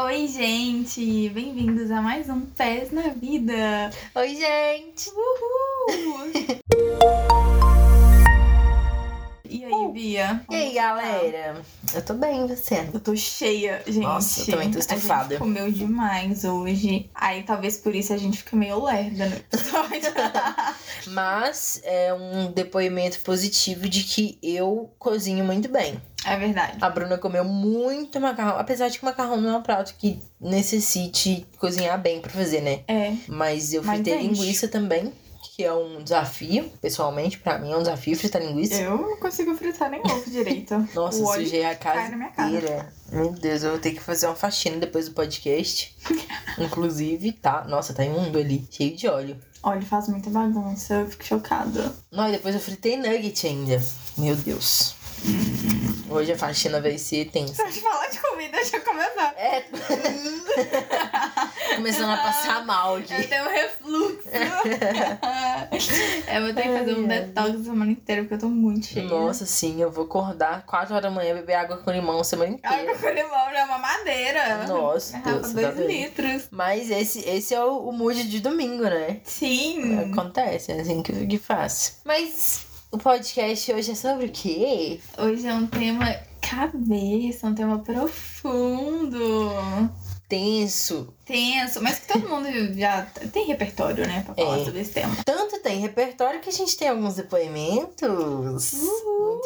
Oi, gente! Bem-vindos a mais um Pés na Vida! Oi, gente! Uhul! e aí, Bia? E aí, galera? Eu tô bem, você? Eu tô cheia, gente. Nossa, eu também tô A estufada. gente comeu demais hoje. Aí talvez por isso a gente fica meio lerda no episódio. Mas é um depoimento positivo de que eu cozinho muito bem. É verdade. A Bruna comeu muito macarrão, apesar de que macarrão não é um prato que necessite cozinhar bem pra fazer, né? É. Mas eu Mas fritei enche. linguiça também, que é um desafio, pessoalmente, pra mim é um desafio fritar linguiça. Eu não consigo fritar nem ovo direito. Nossa, o sujei a casa inteira. Meu Deus, eu vou ter que fazer uma faxina depois do podcast. Inclusive, tá. Nossa, tá imundo ali, cheio de óleo. Olha, faz muita bagunça, eu fico chocada. Não, e depois eu fritei nugget ainda. Meu Deus. Hoje a faxina vai ser tensa. Pode falar de comida, deixa eu começar. É. Começando a passar mal Eu aqui. tenho um refluxo. eu vou ter que fazer um detox a semana inteira, porque eu tô muito cheia. Nossa, sim, eu vou acordar 4 horas da manhã, beber água com limão a semana Água inteira. com limão é uma madeira. Nossa, Deus, 2 tá litros. Mas esse, esse é o, o mood de domingo, né? Sim. Acontece, é assim que, que faz. Mas o podcast hoje é sobre o quê? Hoje é um tema cabeça, um tema profundo. Tenso. Tenso, mas que todo mundo já tem repertório, né, pra falar É. sobre esse tema. Tanto tem repertório que a gente tem alguns depoimentos.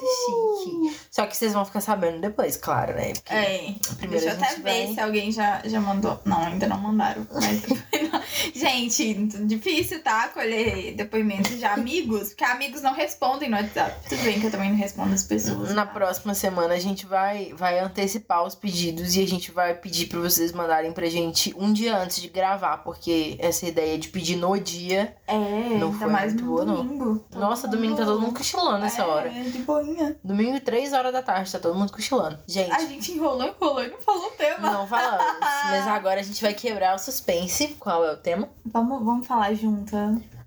Muito chique. Só que vocês vão ficar sabendo depois, claro, né? Porque É, primeiro deixa eu até gente ver vai- se alguém já, já mandou. Não, ainda não mandaram. Mas... Gente, difícil, tá? Colher depoimentos de amigos, porque amigos não respondem no WhatsApp. Tudo bem que eu também não respondo as pessoas. Na próxima semana a gente vai, vai antecipar os pedidos e a gente vai pedir pra vocês mandarem pra gente um dia antes de gravar, porque essa ideia de pedir no dia. É, Não foi mais muito boa, não. domingo. Todo Nossa, domingo tá todo mundo cochilando nessa é, hora. de boinha. Domingo, 3 horas da tarde, tá todo mundo cochilando. Gente, A gente enrolou, enrolou e não falou o tema. não falamos. mas agora a gente vai quebrar o suspense. Qual é o tema? Vamos, vamos falar junto.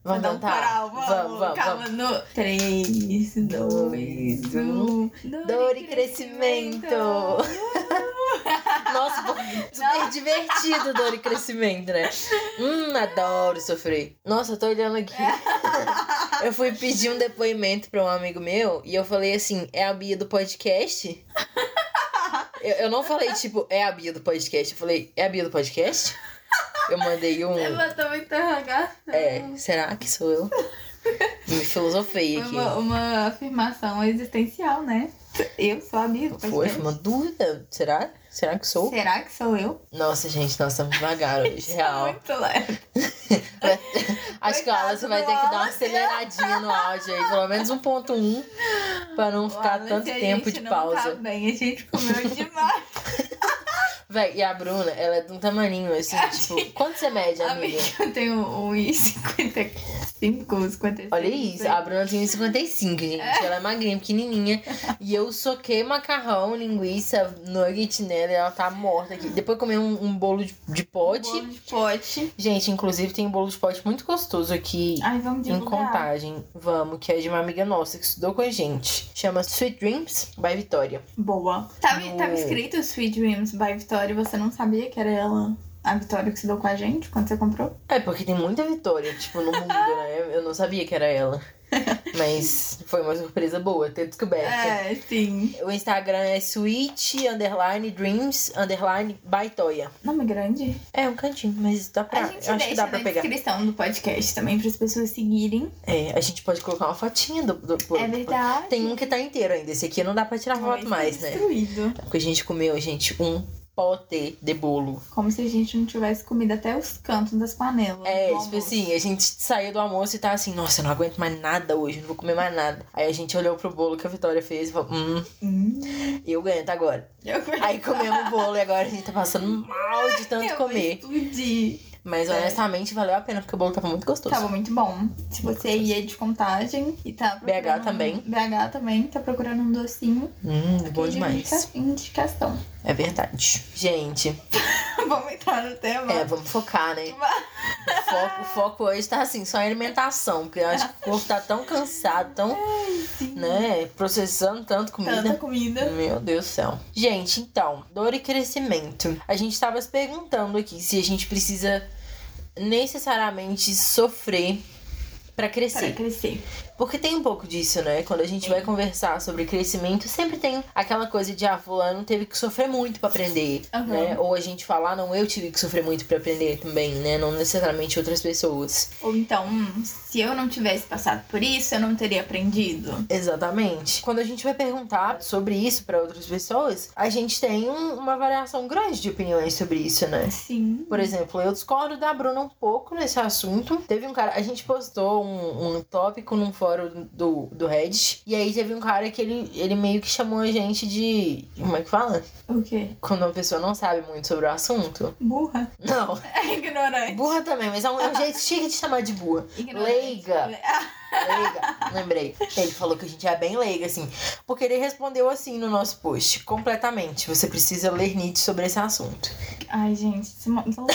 Vamos dar um vamos. Vamos, vamos, Calma, no 3, 2, 1. Dor e crescimento. Nossa, super divertido dor e crescimento, né? Hum, adoro sofrer. Nossa, eu tô olhando aqui. Eu fui pedir um depoimento pra um amigo meu e eu falei assim: é a Bia do podcast? Eu, eu não falei, tipo, é a Bia do podcast. Eu falei, é a Bia do podcast? Eu mandei um. Levantou uma interrogação. É, será que sou eu? Me filosofei aqui. uma, uma afirmação existencial, né? Eu sou a Bia do Foi, foi uma dúvida. Será? Será que sou? Será que sou eu? Nossa, gente, nós estamos devagar hoje, Sou real. Muito leve. Acho que o Alice vai ter que dar uma Wallace. aceleradinha no áudio aí, pelo menos 1.1, pra não ficar Wallace, tanto tempo de não pausa. Tá bem, a gente comeu demais. Véi, e a Bruna, ela é de um tamaninho assim, tipo, quanto você mede, amiga? Amiga, eu tenho 1,55, 55. Olha isso, a Bruna tem 1,55, gente. Ela é magrinha, pequenininha. E eu soquei macarrão, linguiça, nugget nela e ela tá morta aqui. Depois comi um, um bolo de, de pote. Bolo de pote. Gente, inclusive tem um bolo de pote muito gostoso aqui Ai, vamos em divulgar. contagem. Vamos, que é de uma amiga nossa que estudou com a gente. Chama Sweet Dreams by Vitória. Boa. Tava, No- tava escrito Sweet Dreams by Vitória e você não sabia que era ela, a Vitória que se deu com a gente quando você comprou? É, porque tem muita Vitória, tipo, no mundo, né? Eu não sabia que era ela. Mas foi uma surpresa boa ter descoberto. É, sim. O Instagram é sweet, underline, dreams, underline, by Toya. Nome grande? É um cantinho, mas dá pra... a gente acho que dá pra na pegar. descrição do podcast também para as pessoas seguirem. É, a gente pode colocar uma fotinha do... do, do- É verdade. Tem um que tá inteiro ainda. Esse aqui não dá pra tirar foto mais, né? Destruído. Porque a gente comeu, gente, um pote de bolo. Como se a gente não tivesse comido até os cantos das panelas. É, tipo assim, a gente saiu do almoço e tá assim, nossa, eu não aguento mais nada hoje, não vou comer mais nada. Aí a gente olhou pro bolo que a Vitória fez e falou, hum, Hum, eu aguento agora. eu Aí comemos o bolo e agora a gente tá passando mal de tanto eu comer. explodir. Mas É. honestamente valeu a pena, porque o bolo tava muito gostoso. Tava muito bom. Se você ia de contagem e tá. BH também. BH também, tá procurando um docinho. Hum, bom demais. indica- Indicação. É verdade. Gente, vamos entrar no tema. É, vamos focar, né? O foco, o foco hoje tá assim, só alimentação, porque eu acho que o corpo tá tão cansado, tão, né, processando tanto comida. Tanta comida. Meu Deus do céu. Gente, então, dor e crescimento. A gente tava se perguntando aqui se a gente precisa necessariamente sofrer pra Para crescer. crescer. Porque tem um pouco disso, né? Quando a gente vai conversar sobre crescimento, sempre tem aquela coisa de, ah, fulano teve que sofrer muito pra aprender, Aham. né? Ou a gente falar, ah, não, eu tive que sofrer muito pra aprender também, né? Não necessariamente outras pessoas. Ou então, hum, se eu não tivesse passado por isso, eu não teria aprendido. Exatamente. Quando a gente vai perguntar sobre isso pra outras pessoas, a gente tem um- uma variação grande de opiniões sobre isso, né? Sim. Por exemplo, eu discordo da Bruna um pouco nesse assunto. Teve um cara, a gente postou um, um tópico num fórum do, do Reddit, e aí teve um cara que ele, ele meio que chamou a gente de. Como é que fala? O quê? Quando uma pessoa não sabe muito sobre o assunto. Burra? Não. É ignorante. Burra também, mas é um, é um jeito chique de chamar de burra. Ignorante. Leiga. Leiga, lembrei. Ele falou que a gente é bem leiga, assim. Porque ele respondeu assim no nosso post, completamente. Você precisa ler Nietzsche sobre esse assunto. Ai, gente, então,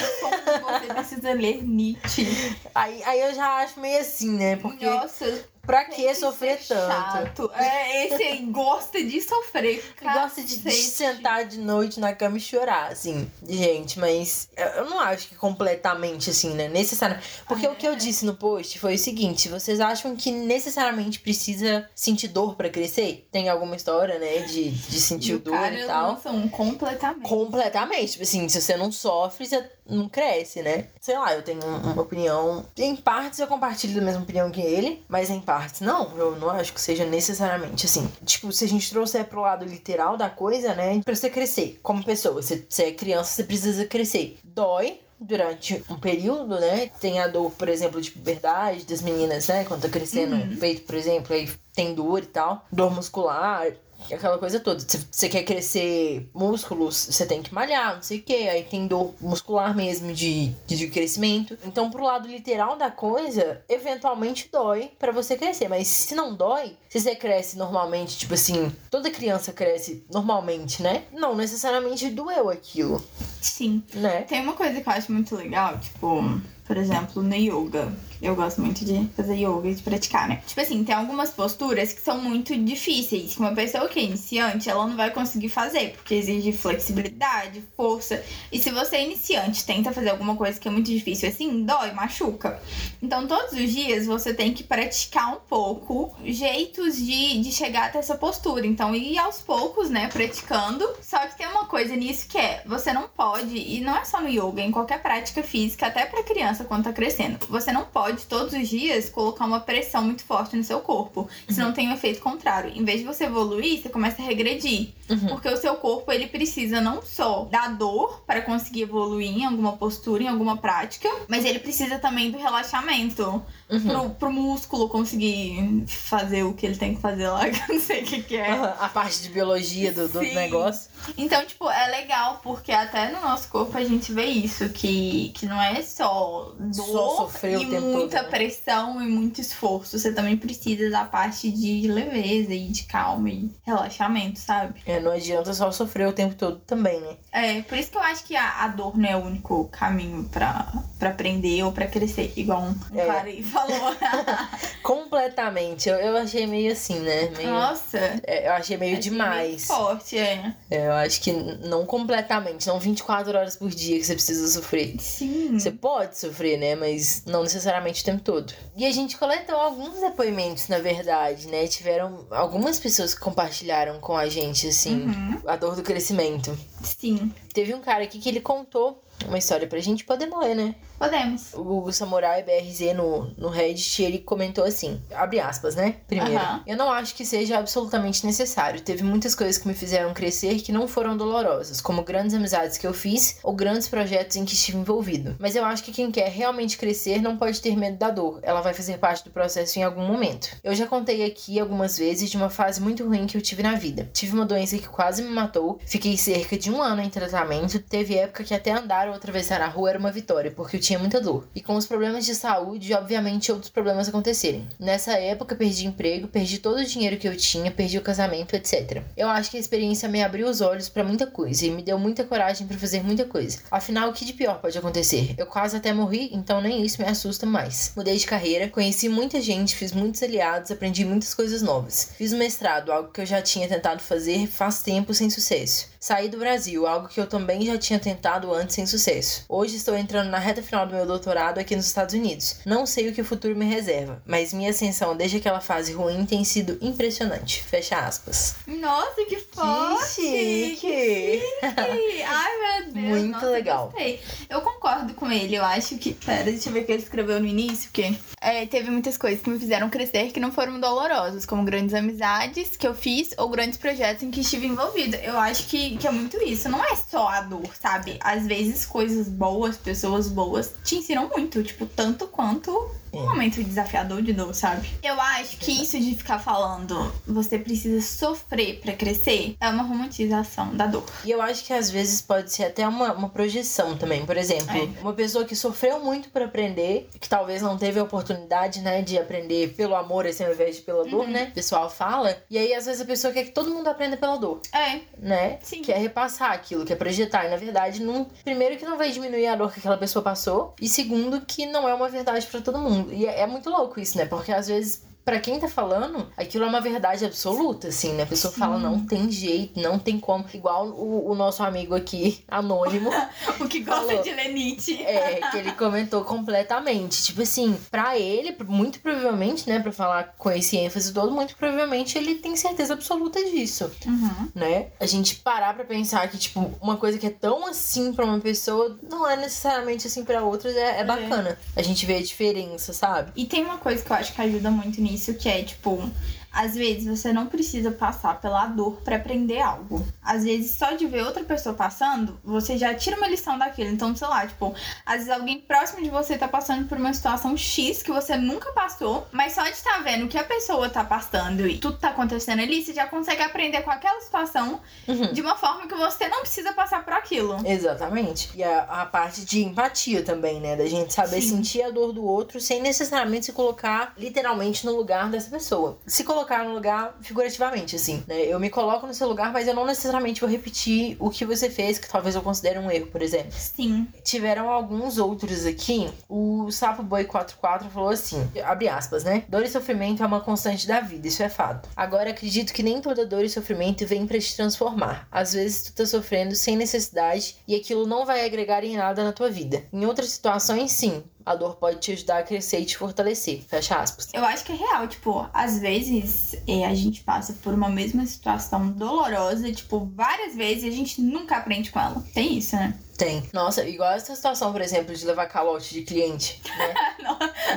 como você precisa ler Nietzsche. Aí, aí eu já acho meio assim, né? Porque Nossa, pra tem que sofrer ser tanto? chato. É, esse aí gosta de sofrer. Gosta de, de sentar de noite na cama e chorar, assim. Gente, mas eu- não acho que completamente, assim, né? Necessariamente. Porque o que eu é. disse no post foi o seguinte: vocês acham que necessariamente precisa sentir dor pra crescer? Tem alguma história, né? De, de E sentir o dor cara e tal. lança um completamente. Completamente. Tipo assim, se você não sofre, você não cresce, né? Sei lá, eu tenho um- uma opinião. Em partes eu compartilho da mesma opinião que ele, mas em partes não. Eu não acho que seja necessariamente assim. Tipo, se a gente trouxer pro lado literal da coisa, né? Pra você crescer como pessoa. Você, você é criança, você precisa crescer. Dói. Durante um período, né? Tem a dor, por exemplo, de puberdade das meninas, né? Quando tá crescendo Uhum. o peito, por exemplo, aí tem dor e tal. Dor muscular, aquela coisa toda. Se você quer crescer músculos, você tem que malhar, não sei o que. Aí tem dor muscular mesmo de, de crescimento. Então, pro lado literal da coisa, eventualmente dói pra você crescer. Mas se não dói, se você cresce normalmente, tipo assim, toda criança cresce normalmente, né? Não necessariamente doeu aquilo, Sim. né? Tem uma coisa que eu acho muito legal, tipo, por exemplo, no yoga. Eu gosto muito de fazer yoga e de praticar, né? Tipo assim, tem algumas posturas que são muito difíceis. Que uma pessoa que é iniciante, ela não vai conseguir fazer, porque exige flexibilidade, força. E se você é iniciante tenta fazer alguma coisa que é muito difícil assim, dói, machuca. Então, todos os dias você tem que praticar um pouco jeitos de, de chegar até essa postura. Então, ir aos poucos, né, praticando. Só que tem uma coisa nisso que é: você não pode, e não é só no yoga, em qualquer prática física, até pra criança quando tá crescendo, você não pode todos os dias colocar uma pressão muito forte no seu corpo. Senão tem um efeito contrário. Em vez de você evoluir, você começa a regredir. Uhum. Porque o seu corpo ele precisa não só da dor para conseguir evoluir em alguma postura, em alguma prática, mas ele precisa também do relaxamento Uhum. pro, pro músculo conseguir fazer o que ele tem que fazer lá, que eu não sei o que, que é. A parte de biologia do, do negócio. Então, tipo, é legal porque até no nosso corpo a gente vê isso, que, que não é só dor Só sofrer o tempo muita pressão e muito esforço. Você também precisa da parte de leveza e de calma e relaxamento, sabe? É, não adianta só sofrer o tempo todo também, né? É, por isso que eu acho que a, a dor não é o único caminho pra, pra aprender ou pra crescer, igual um, um É. cara aí falou. Completamente. Eu, eu achei meio assim, né? Meio, Nossa, é, eu achei meio achei demais. meio forte, é. É, eu acho que não completamente, não 24 horas por dia que você precisa sofrer. Sim. Você pode sofrer, né? Mas não necessariamente o tempo todo. E a gente coletou alguns depoimentos, na verdade, né? Tiveram algumas pessoas que compartilharam com a gente, assim, Uhum. a dor do crescimento. Sim, Teve um cara aqui que ele contou uma história pra gente poder ler, né? podemos. O Google Samurai BRZ no, no Reddit, ele comentou assim, abre aspas, né? Primeiro, eu não acho que seja absolutamente necessário. Teve muitas coisas que me fizeram crescer que não foram dolorosas, como grandes amizades que eu fiz ou grandes projetos em que estive envolvido. Mas eu acho que quem quer realmente crescer não pode ter medo da dor. Ela vai fazer parte do processo em algum momento. Eu já contei aqui algumas vezes de uma fase muito ruim que eu tive na vida. Tive uma doença que quase me matou, fiquei cerca de um ano em tratamento, teve época que até ou atravessar a rua era uma vitória, porque eu tinha muita dor. E com os problemas de saúde, obviamente, outros problemas acontecerem. Nessa época, perdi emprego, perdi todo o dinheiro que eu tinha, perdi o casamento, etc. Eu acho que a experiência me abriu os olhos para muita coisa e me deu muita coragem para fazer muita coisa. Afinal, o que de pior pode acontecer? Eu quase até morri, então nem isso me assusta mais. Mudei de carreira, conheci muita gente, fiz muitos aliados, aprendi muitas coisas novas. Fiz um mestrado, algo que eu já tinha tentado fazer faz tempo sem sucesso. Saí do Brasil, algo que eu também já tinha tentado antes sem sucesso. Hoje estou entrando na reta final do meu doutorado aqui nos Estados Unidos. Não sei o que o futuro me reserva, mas minha ascensão desde aquela fase ruim tem sido impressionante. Fecha aspas. Nossa, que forte! chique! Que chique! Ai, meu Deus. Muito nossa, legal. Gostei. Eu concordo com ele. Eu acho que. Pera, deixa eu ver o que ele escreveu no início, porque é, teve muitas coisas que me fizeram crescer que não foram dolorosas, como grandes amizades que eu fiz ou grandes projetos em que estive envolvida. Eu acho que, que é muito isso. Não é só a dor, sabe? Às vezes coisas boas, pessoas boas te ensinam muito, tipo, tanto quanto um momento desafiador de dor, sabe? Eu acho que isso de ficar falando você precisa sofrer pra crescer é uma romantização da dor. E eu acho que às vezes pode ser até uma, uma projeção também. Por exemplo, É. uma pessoa que sofreu muito para aprender, que talvez não teve a oportunidade, né, de aprender pelo amor, assim, ao invés de pela dor, Uhum. né? O pessoal fala. E aí, às vezes, a pessoa quer que todo mundo aprenda pela dor, É, né? Sim. Quer repassar aquilo, quer projetar. E na verdade, não... primeiro que não vai diminuir a dor que aquela pessoa passou. E segundo, que não é uma verdade para todo mundo. E é, é muito louco isso, né? Porque às vezes. Pra quem tá falando, aquilo é uma verdade absoluta, assim, né? A pessoa fala, não tem jeito, não tem como. Igual o, o nosso amigo aqui, anônimo, o que gosta Falou. de Lenite. é, que ele comentou completamente. Tipo assim, pra ele, muito provavelmente, né, pra falar com esse ênfase todo, muito provavelmente ele tem certeza absoluta disso, Uhum. né? A gente parar pra pensar que, tipo, uma coisa que é tão assim pra uma pessoa não é necessariamente assim pra outras, é, é bacana. A gente vê a diferença, sabe? E tem uma coisa que eu acho que ajuda muito nisso, que é, tipo, às vezes você não precisa passar pela dor pra aprender algo. Às vezes, só de ver outra pessoa passando, você já tira uma lição daquilo. Então, sei lá, tipo, às vezes alguém próximo de você tá passando por uma situação X que você nunca passou, mas só de estar vendo o que a pessoa tá passando e tudo tá acontecendo ali, você já consegue aprender com aquela situação Uhum. de uma forma que você não precisa passar por aquilo. Exatamente. E a, a parte de empatia também, né? Da gente saber Sim. sentir a dor do outro sem necessariamente se colocar literalmente no lugar dessa pessoa. Se colocar no lugar figurativamente, assim, né? Eu me coloco no seu lugar, mas eu não necessariamente vou repetir o que você fez, que talvez eu considere um erro, por exemplo. Sim. Tiveram alguns outros aqui. O Sapo Boi 44 falou assim: abre aspas, né? Dor e sofrimento é uma constante da vida, isso é fato. Agora acredito que nem toda dor e sofrimento vem pra te transformar. Às vezes tu tá sofrendo sem necessidade e aquilo não vai agregar em nada na tua vida. Em outras situações, sim. A dor pode te ajudar a crescer e te fortalecer. Fecha aspas. Eu acho que é real, tipo, às vezes é, a gente passa por uma mesma situação dolorosa, tipo, várias vezes e a gente nunca aprende com ela. Tem isso, né? Tem. Nossa, igual essa situação, por exemplo, de levar calote de cliente, né?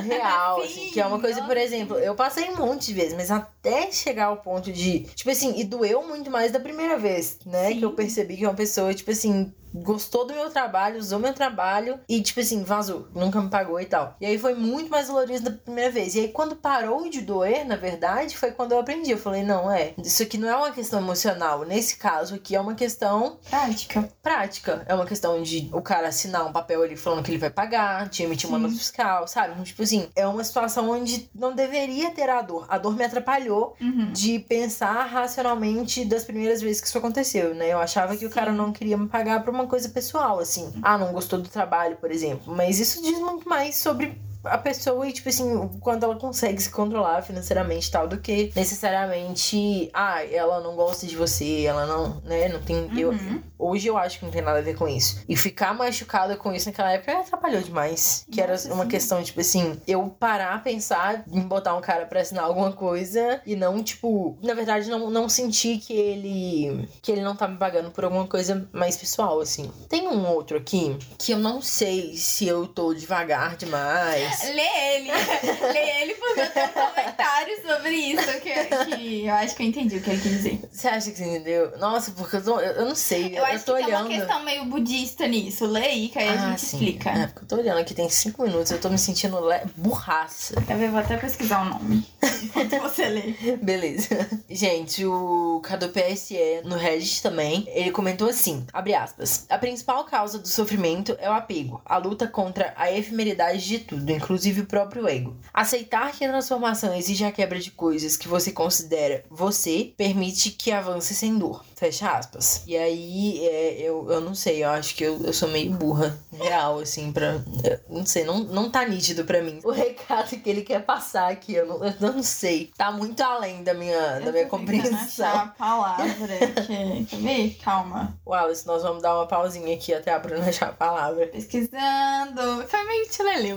Real, Sim, assim, que é uma coisa, por nossa. exemplo, eu passei um monte de vezes, mas até chegar ao ponto de, tipo assim, e doeu muito mais da primeira vez, né? Sim. Que eu percebi que uma pessoa, tipo assim, gostou do meu trabalho, usou meu trabalho e, tipo assim, vazou, nunca me pagou e tal. E aí foi muito mais dolorido da primeira vez. E aí, quando parou de doer, na verdade, foi quando eu aprendi. Eu falei, não, é, isso aqui não é uma questão emocional. Nesse caso aqui é uma questão Prática. prática. É uma questão de o cara assinar um papel ali falando que ele vai pagar, te emitir uma nota fiscal, sabe? Então, tipo assim, é uma situação onde não deveria ter a dor. A dor me atrapalhou Uhum. de pensar racionalmente das primeiras vezes que isso aconteceu, né? Eu achava que o Sim. cara não queria me pagar por uma coisa pessoal, assim. Ah, não gostou do trabalho, por exemplo. Mas isso diz muito mais sobre a pessoa e, tipo assim, o quanto ela consegue se controlar financeiramente e tal, do que necessariamente, ah, ela não gosta de você, ela não, né, não tem. Eu, Uhum. hoje eu acho que não tem nada a ver com isso. E ficar machucada com isso naquela época atrapalhou demais. Que Nossa, era uma sim. questão, tipo assim, eu parar, pensar em botar um cara pra assinar alguma coisa e não, tipo, na verdade, não, não sentir que ele. que ele não tá me pagando por alguma coisa mais pessoal, assim. Tem um outro aqui que eu não sei se eu tô devagar demais. Aspas. Lê ele. Lê ele porque eu tenho um comentário sobre isso que, que eu acho que eu entendi o que ele quis dizer. Você acha que você entendeu? Nossa, porque eu, tô, eu, eu não sei. Eu, acho tô que tem olhando. uma questão meio budista nisso. Lê aí, que aí a ah, gente sim. explica. É, porque eu tô olhando aqui, tem cinco minutos, eu tô me sentindo le... burraça. Eu vou até pesquisar o nome enquanto você lê. Beleza. Gente, o Cadu PSE no Reddit também, ele comentou assim, abre aspas, a principal causa do sofrimento é o apego, a luta contra a efemeridade de tudo, inclusive o próprio ego. Aceitar que a transformação exige a quebra de coisas que você considera você, permite que avance sem dor. Fecha aspas. E aí, é, eu, eu não sei, eu acho que eu, eu sou meio burra, real, assim, pra... eu Não sei, não, não tá nítido pra mim. O recado que ele quer passar aqui, eu não, eu não sei. Tá muito além da minha, da minha Eu tentando achar compreensão. a palavra que... Quer ver? Calma. Wallace, nós vamos dar uma pausinha aqui até a Bruna achar a palavra. Pesquisando. Foi meio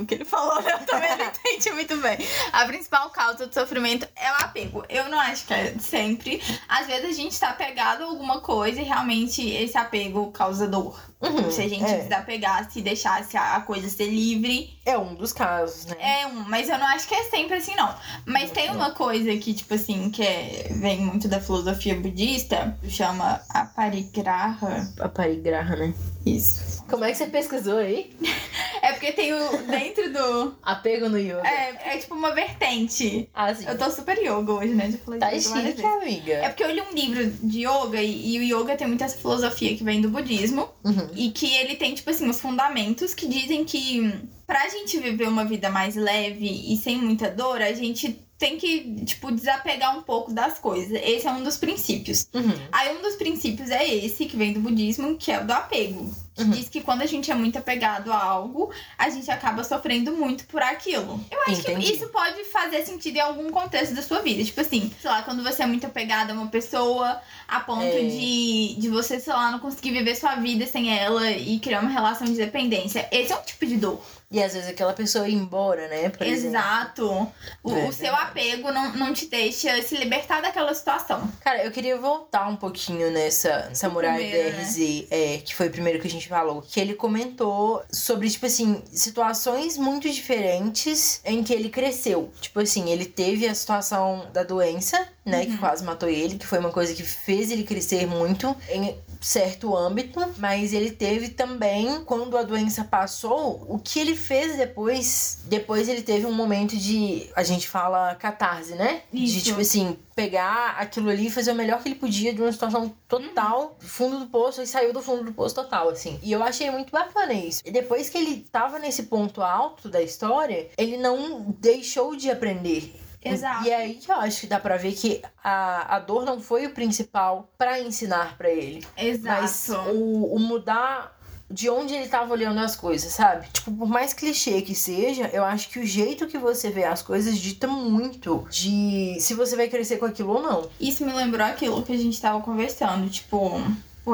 o que ele falou, né? Eu também não entendi muito bem. A principal causa do sofrimento é o apego. Eu não acho que é sempre. Às vezes a gente tá apegado a alguma coisa e realmente esse apego causa dor. Uhum, Se a gente é, desapegasse e deixasse a coisa ser livre, é um dos casos, né? é um. Mas eu não acho que é sempre assim, não. Mas tem uma coisa que, tipo assim, que é, vem muito da filosofia budista, chama aparigraha. A parigraha, né? Isso. Como é que você pesquisou aí? É porque tem o. Dentro do. Apego no yoga. É, é tipo uma vertente. Ah, sim. Eu tô super yoga hoje, né? Já falei Tá chique, amiga. É porque eu li um livro de yoga e, e o yoga tem muita essa filosofia que vem do budismo. Uhum. E que ele tem, tipo assim, os fundamentos que dizem que pra gente viver uma vida mais leve e sem muita dor, a gente tem que, tipo, desapegar um pouco das coisas. Esse é um dos princípios. Uhum. Aí um dos princípios é esse, que vem do budismo, que é o do apego. Que Uhum. diz que quando a gente é muito apegado a algo, a gente acaba sofrendo muito por aquilo. Eu acho Entendi. que isso pode fazer sentido em algum contexto da sua vida. Tipo assim, sei lá, quando você é muito apegado a uma pessoa, a ponto É. de, de você, sei lá, não conseguir viver sua vida sem ela e criar uma relação de dependência. Esse é um tipo de dor. E às vezes aquela pessoa ir embora, né? Por exemplo. Exato. O, É o seu apego não, não te deixa se libertar daquela situação. Cara, eu queria voltar um pouquinho nessa Samurai primeiro, né? DRZ, é, que foi o primeiro que a gente falou. Que ele comentou sobre, tipo assim, situações muito diferentes em que ele cresceu. Tipo assim, ele teve a situação da doença, né? Que Uhum. quase matou ele, que foi uma coisa que fez ele crescer muito em certo âmbito. Mas ele teve também, quando a doença passou, o que ele fez depois. Depois ele teve um momento de. A gente fala catarse, né? De Isso. tipo assim, pegar aquilo ali e fazer o melhor que ele podia de uma situação total, fundo do poço, e saiu do fundo do poço total, assim. E eu achei muito bacana isso. E depois que ele tava nesse ponto alto da história, ele não deixou de aprender. Exato. E é aí que eu acho que dá pra ver que a, a dor não foi o principal pra ensinar pra ele. Mas Exato. o, o mudar de onde ele tava olhando as coisas, sabe? Tipo, por mais clichê que seja, eu acho que o jeito que você vê as coisas dita muito de se você vai crescer com aquilo ou não. Isso me lembrou aquilo que a gente tava conversando, tipo.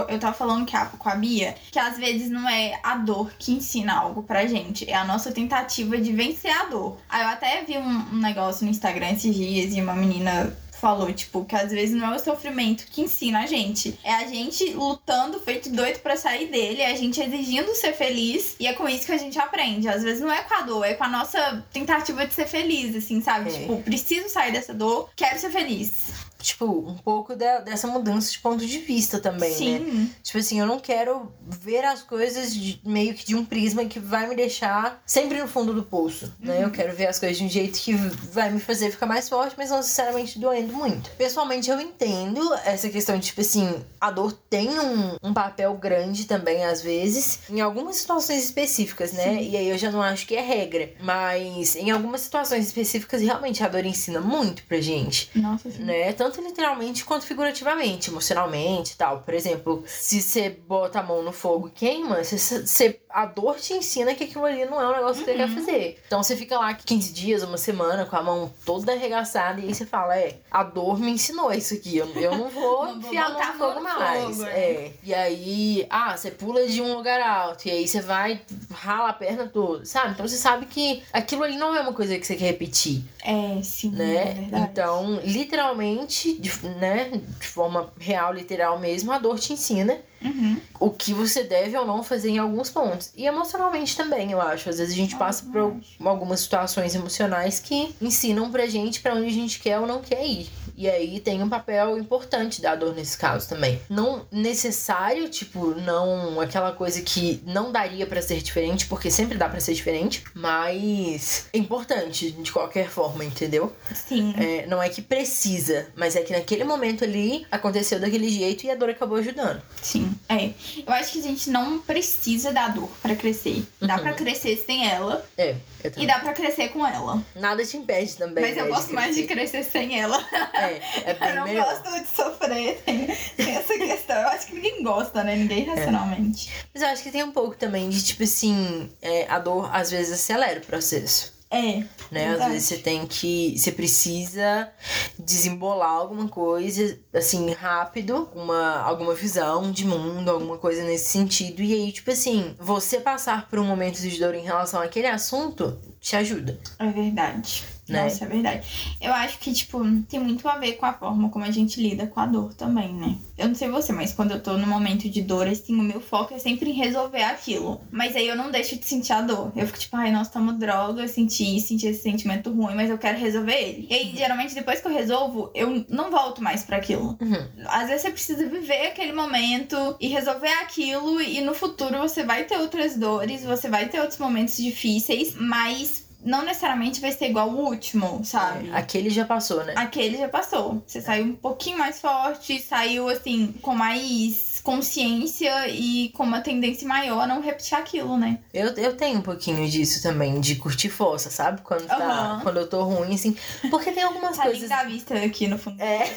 Eu tava falando que a, com a Bia que às vezes não é a dor que ensina algo pra gente, é a nossa tentativa de vencer a dor. Aí eu até vi um, um negócio no Instagram esses dias e uma menina falou, tipo, que às vezes não é o sofrimento que ensina a gente. É a gente lutando, feito doido pra sair dele, é a gente exigindo ser feliz, e é com isso que a gente aprende. Às vezes não é com a dor, é com a nossa tentativa de ser feliz, assim, sabe? É. Tipo, preciso sair dessa dor, quero ser feliz. Tipo, um pouco da- dessa mudança de ponto de vista também, né? Sim. Tipo assim, eu não quero ver as coisas de- meio que de um prisma que vai me deixar sempre no fundo do poço, né? Eu quero ver as coisas de um jeito que vai me fazer ficar mais forte, mas não necessariamente doendo muito. Pessoalmente, eu entendo essa questão de, tipo assim, a dor tem um, um papel grande também, às vezes, em algumas situações específicas, né? E aí eu já não acho que é regra. Mas em algumas situações específicas, realmente a dor ensina muito pra gente Nossa, sim. né? Tanto literalmente quanto figurativamente, emocionalmente e tal. Por exemplo, se você bota a mão no fogo e queima, você, você, a dor te ensina que aquilo ali não é um negócio que você quer fazer. Então você fica lá 15 dias, uma semana, com a mão toda arregaçada, e aí você fala: É, a dor me ensinou isso aqui. Eu, eu não vou Não vou enfiar a mão botar no fogo mais. fogo, é. E aí, ah, você pula de um lugar alto, e aí você vai, rala a perna toda, sabe? Então você sabe que aquilo ali não é uma coisa que você quer repetir É, sim, é né? verdade. Então, literalmente, de, né, de forma real, literal mesmo, a dor te ensina Uhum. O que você deve ou não fazer em alguns pontos. E emocionalmente também, eu acho. Às vezes a gente Ah, passa por algumas situações emocionais que ensinam pra gente pra onde a gente quer ou não quer ir. E aí tem um papel importante da dor nesse caso também. Não necessário, tipo, não aquela coisa que não daria pra ser diferente, porque sempre dá pra ser diferente, mas é importante de qualquer forma, entendeu? Sim. É, não é que precisa, mas é que naquele momento ali aconteceu daquele jeito e a dor acabou ajudando. Sim, é. Eu acho que a gente não precisa da dor pra crescer. Dá Uhum. pra crescer sem ela É, eu e dá pra crescer com ela. Nada te impede também. Mas eu né, gosto mais de crescer. sem ela. É, é bem Eu não melhor. gosto de sofrer. Tem, tem essa questão. Eu acho que ninguém gosta, né? Ninguém racionalmente. Mas eu acho que tem um pouco também de, tipo assim, é, a dor às vezes acelera o processo. É. Né? Às vezes você tem que. Você precisa desembolar alguma coisa, assim, rápido, uma, alguma visão de mundo, alguma coisa nesse sentido. E aí, tipo assim, você passar por um momento de dor em relação àquele assunto te ajuda. É verdade. Né? Nossa, é verdade. Eu acho que, tipo, tem muito a ver com a forma como a gente lida com a dor também, né? Eu não sei você, mas quando eu tô no momento de dor, assim, o meu foco é sempre em resolver aquilo. Mas aí eu não deixo de sentir a dor. Eu fico tipo, ai, nossa, tomo droga, senti, senti esse sentimento ruim, mas eu quero resolver ele. E aí, geralmente, depois que eu resolvo, eu não volto mais pra aquilo. Uhum. Às vezes você precisa viver aquele momento e resolver aquilo, e no futuro você vai ter outras dores, você vai ter outros momentos difíceis, mas não necessariamente vai ser igual o último, sabe? É, aquele já passou, né? Aquele já passou. Você saiu um pouquinho mais forte, saiu assim, com mais consciência e com uma tendência maior a não repetir aquilo, né? Eu, eu tenho um pouquinho disso também, de curtir força, sabe? Quando, tá, Aham. quando eu tô ruim, assim. Porque tem algumas Tá coisas. linda a vista aqui no fundo. É.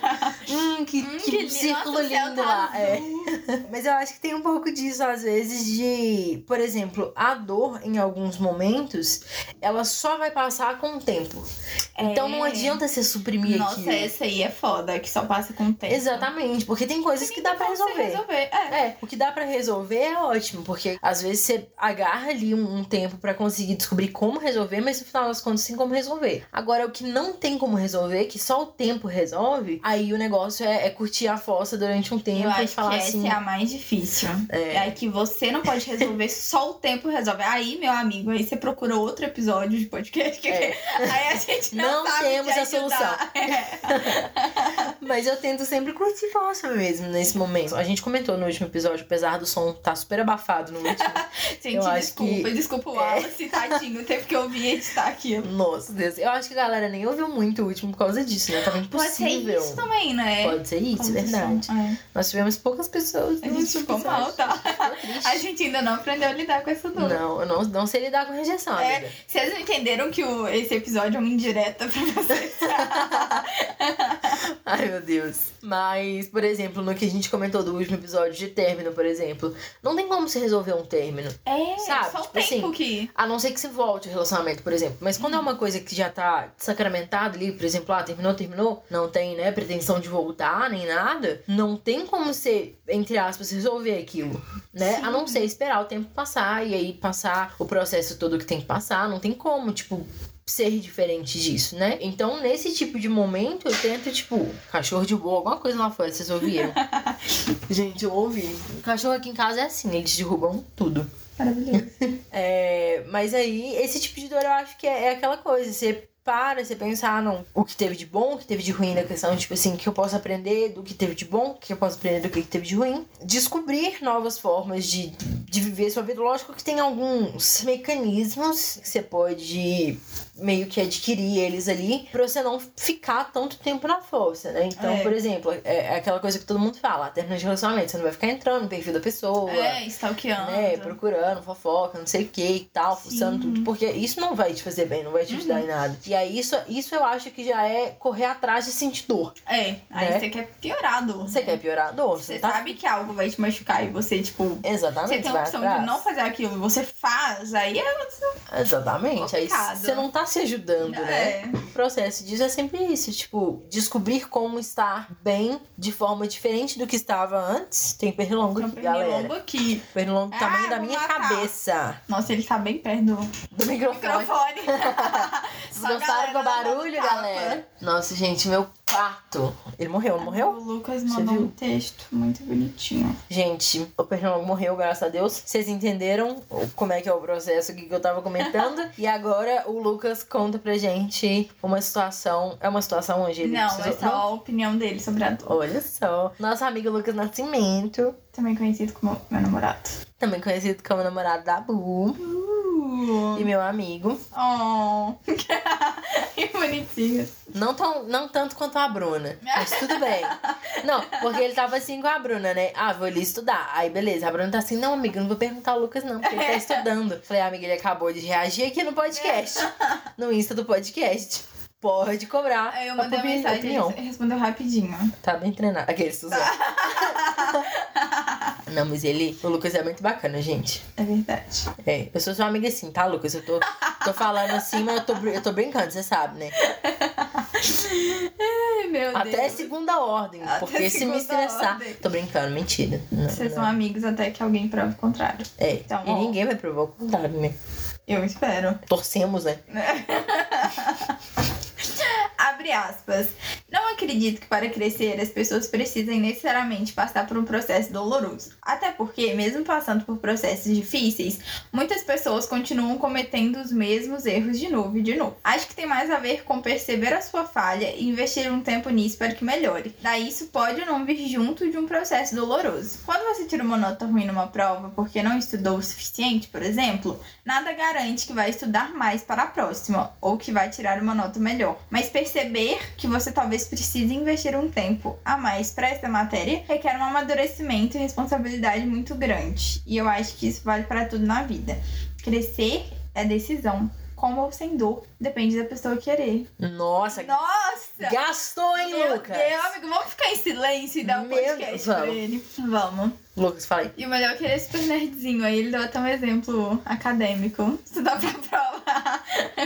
hum, que, Hum, que, lindo. círculo Nossa, lindo tá lá. É. Mas eu acho que tem um pouco disso, às vezes, de. Por exemplo, a dor, em alguns momentos, ela só vai passar com o tempo. Então não É. adianta você suprimir Nossa, aquilo. essa aí é foda, que só passa com o tempo. Exatamente, porque tem coisas que dá pra você resolver. resolver. É. É, o que dá pra resolver é ótimo, porque às vezes você agarra ali um, um tempo pra conseguir descobrir como resolver, mas no final das contas tem como resolver. Agora, o que não tem como resolver, que só o tempo resolve, aí o negócio é, é curtir a fossa durante um tempo Eu e falar que assim. essa é a mais difícil. É. É que você não pode resolver, só o tempo resolve. Aí, meu amigo, aí você procura outro episódio de podcast. que- É. Aí a gente não, Não temos te a ajudar. É. Mas eu tento sempre curtir força mesmo nesse momento. A gente comentou no último episódio, apesar do som tá super abafado no último. Gente, Eu desculpa, que- desculpa o É. Wallace, tadinho. Teve que ouvir editar aquilo. Nossa Deus. Eu acho que a galera nem ouviu muito o último por causa disso, né? Tava Pode ser impossível. isso também, né? Pode ser isso, ser verdade. É. Nós tivemos poucas pessoas. A gente ficou episódio. mal, tá? A gente ainda não aprendeu a lidar com essa dor. Não, eu não, não sei lidar com rejeição, É. amiga. Vocês entenderam que o, esse episódio é uma indireta pra vocês? Ai, meu Deus. Mas, por exemplo, no que a gente comentou do último episódio de término, por exemplo, não tem como se resolver um término. É, Sabe, só o tipo tempo assim, que. A não ser que se volte o relacionamento, por exemplo. Mas quando é uma coisa que já tá sacramentada ali, por exemplo, ah, terminou, terminou, não tem, né, pretensão de voltar nem nada, não tem como você, entre aspas, resolver aquilo, né? Sim. A não ser esperar o tempo passar e aí passar o processo todo que tem que passar, não tem como, tipo, ser diferente disso, né? Então, nesse tipo de momento, eu tento, tipo, cachorro de boa, alguma coisa lá fora, vocês ouviram? Gente, eu ouvi. O cachorro aqui em casa é assim, eles derrubam tudo. Maravilhoso. É, mas aí, esse tipo de dor eu acho que é, é aquela coisa. Você para, você pensar não, o que teve de bom, o que teve de ruim na questão, tipo assim, o que eu posso aprender do que teve de bom, o que eu posso aprender do que teve de ruim. Descobrir novas formas de, de viver sua vida. Lógico que tem alguns mecanismos que você pode meio que adquirir eles ali pra você não ficar tanto tempo na força, né? Então, É. por exemplo, é, é aquela coisa que todo mundo fala, término de relacionamento, você não vai ficar entrando no perfil da pessoa É, stalkeando. né, procurando fofoca, não sei o que e tal, Sim. fuçando tudo, porque isso não vai te fazer bem, não vai te ajudar em nada. E aí isso, isso eu acho que já é correr atrás de sentir dor. É, aí Né? você quer piorar a dor. Você quer piorar a dor, Você você tá... sabe que algo vai te machucar e você, tipo, Exatamente, você tem a opção de não fazer aquilo e você faz, aí é. Exatamente, aí Complicado. você não tá se ajudando, né? É. O processo disso é sempre isso, tipo, descobrir como estar bem de forma diferente do que estava antes. Tem pernilongo aqui, galera. pernilongo aqui. Pernilongo do tamanho Ah, da minha matar. cabeça. Nossa, ele tá bem perto do Do microfone. microfone. Gostaram do barulho, galera? Nossa, gente, meu pato. Ele morreu, não morreu? O Lucas mandou um texto muito bonitinho. Gente, o Pernambuco morreu, graças a Deus. Vocês entenderam como é que é o processo que eu tava comentando? e agora o Lucas conta pra gente uma situação. É uma situação onde ele. Não, precisou... é só a opinião dele sobre a dor. Olha só. Nosso amigo Lucas Nascimento. Também conhecido como meu namorado. Também conhecido como namorado da Bu. Uh. E meu amigo. Oh, que bonitinho. Não, tão, não tanto quanto a Bruna, mas tudo bem. Não, porque ele tava assim com a Bruna, né? Ah, vou ali estudar. Aí, beleza. A Bruna tá assim, não, amiga, não vou perguntar ao Lucas, não, porque ele tá estudando. Falei, ah, amiga, ele acabou de reagir aqui no podcast. No Insta do podcast. Pode cobrar. Aí eu mandei a mensagem opinião. ele respondeu rapidinho. Tá bem treinado. Aquele Suzano. Não, mas ele. O Lucas é muito bacana, gente. É verdade. É, eu sou sua amiga assim, tá, Lucas? Eu tô, tô falando assim, mas eu tô, eu tô brincando, você sabe, né? Ai, meu Até Deus. segunda ordem. Até porque se me segunda estressar. ordem. Tô brincando, mentira. Não, Vocês não. são amigos até que alguém prove o contrário. É, Então, e ó. ninguém vai provar o contrário, né? Eu espero. Torcemos, né? Abre aspas. Não acredito que para crescer as pessoas precisem necessariamente passar por um processo doloroso. Até porque, mesmo passando por processos difíceis, muitas pessoas continuam cometendo os mesmos erros de novo e de novo. Acho que tem mais a ver com perceber a sua falha e investir um tempo nisso para que melhore. Daí isso pode ou não vir junto de um processo doloroso. Quando você tira uma nota ruim numa prova porque não estudou o suficiente, por exemplo, nada garante que vai estudar mais para a próxima ou que vai tirar uma nota melhor. Mas perceber que você talvez precise investir um tempo a mais para essa matéria requer um amadurecimento e responsabilidade muito grande. E eu acho que isso vale para tudo na vida. Crescer é decisão. Com ou sem dor, depende da pessoa querer. Nossa, Nossa! gastou, hein, Meu Lucas? Deus, amigo, vamos ficar em silêncio e dar um Meu podcast Deus, pra ele. Vamos. Lucas, fala aí. E o melhor é que ele é super nerdzinho. Aí ele deu até um exemplo acadêmico. Estudar pra prova.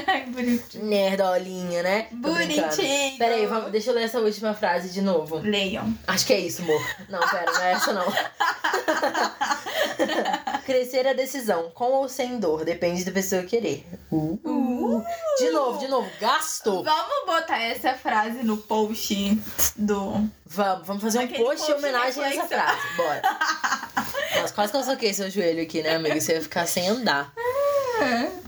Ai, bonitinho. Nerdolinha, né? Tô. Bonitinho. Peraí, vamos, deixa eu ler essa última frase de novo. Leiam. Acho que é isso, amor. Não, pera, não é essa não. Crescer é decisão, com ou sem dor, depende da pessoa querer. Uh. Uh. De novo, de novo, gastou. Vamos botar essa frase no post do. Vamos, vamos fazer um post em homenagem a essa frase. Bora. Nossa, quase que eu soquei seu joelho aqui, né, amiga? Você ia ficar sem andar.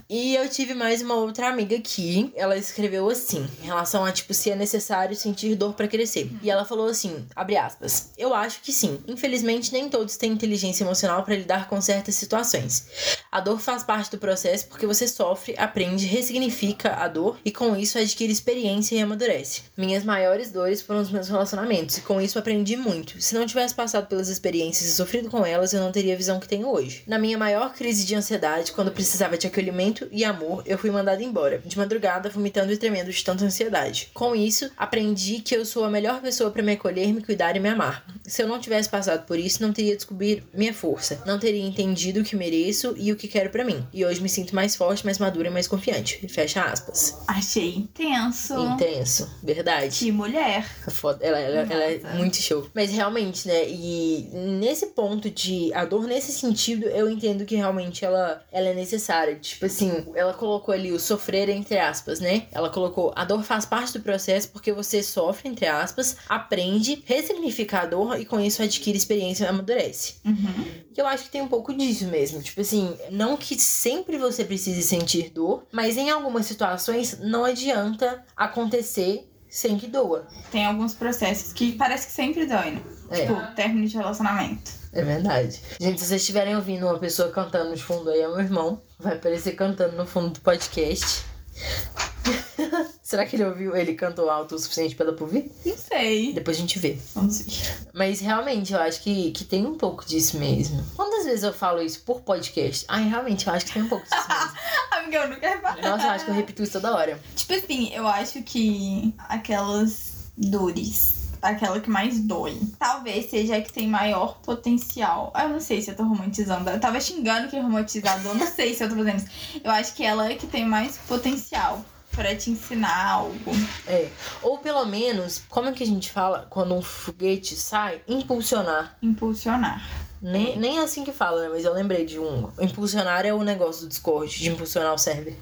E eu tive mais uma outra amiga aqui. Ela escreveu assim, em relação a, tipo, se é necessário sentir dor pra crescer. E ela falou assim, abre aspas. Eu acho que sim. Infelizmente, nem todos têm inteligência emocional pra lidar com certas situações. A dor faz parte do processo porque você sofre, aprende, ressignifica a dor e com isso adquire experiência e amadurece. Minhas maiores dores foram os meus relacionamentos e com isso aprendi muito. Se não tivesse passado pelas experiências e sofrido com elas, eu não teria a visão que tenho hoje. Na minha maior crise de ansiedade, quando precisava de acolhimento e amor, eu fui mandada embora, de madrugada, vomitando e tremendo de tanta ansiedade. Com isso, aprendi que eu sou a melhor pessoa para me acolher, me cuidar e me amar. Se eu não tivesse passado por isso, não teria descobrido minha força, não teria entendido o que mereço e o que quero pra mim. E hoje me sinto mais forte, mais madura e mais confiante. Fecha aspas. Achei intenso. Intenso, verdade. Que mulher. Foda. Ela, ela, ela é muito show. Mas realmente, né? E nesse ponto de a dor, nesse sentido, eu entendo que realmente ela, ela é necessária. Tipo assim, ela colocou ali o sofrer entre aspas, né? Ela colocou a dor faz parte do processo porque você sofre, entre aspas, aprende, ressignifica a dor e com isso adquire experiência e amadurece. Uhum. Eu acho que tem um pouco disso mesmo. Tipo assim, não que sempre você precise sentir dor, mas em algumas situações não adianta acontecer sem que doa. Tem alguns processos que parece que sempre dói, né? É. Tipo, término de relacionamento. É verdade. Gente, se vocês estiverem ouvindo uma pessoa cantando de fundo aí, é meu irmão. Vai aparecer cantando no fundo do podcast. Será que ele ouviu? Ele cantou alto o suficiente pra ela ouvir? Não sei. Depois a gente vê. Vamos ver. Mas realmente, eu acho que, que tem um pouco disso mesmo. Quantas vezes eu falo isso por podcast? Ai, realmente, eu acho que tem um pouco disso mesmo. Amiga, eu quero falar. Nossa, eu acho que eu repito isso toda hora. Tipo assim, eu acho que aquelas dores, aquela que mais dói, talvez seja a que tem maior potencial. Ah, Eu não sei se eu tô romantizando. Eu tava xingando que é romantizador, não sei se eu tô fazendo isso. Eu acho que ela é que tem mais potencial pra te ensinar algo. É. Ou pelo menos, como é que a gente fala quando um foguete sai? Impulsionar. Impulsionar. Nem, nem é assim que fala, né? Mas eu lembrei de um. Impulsionar é o negócio do Discord, de impulsionar o server.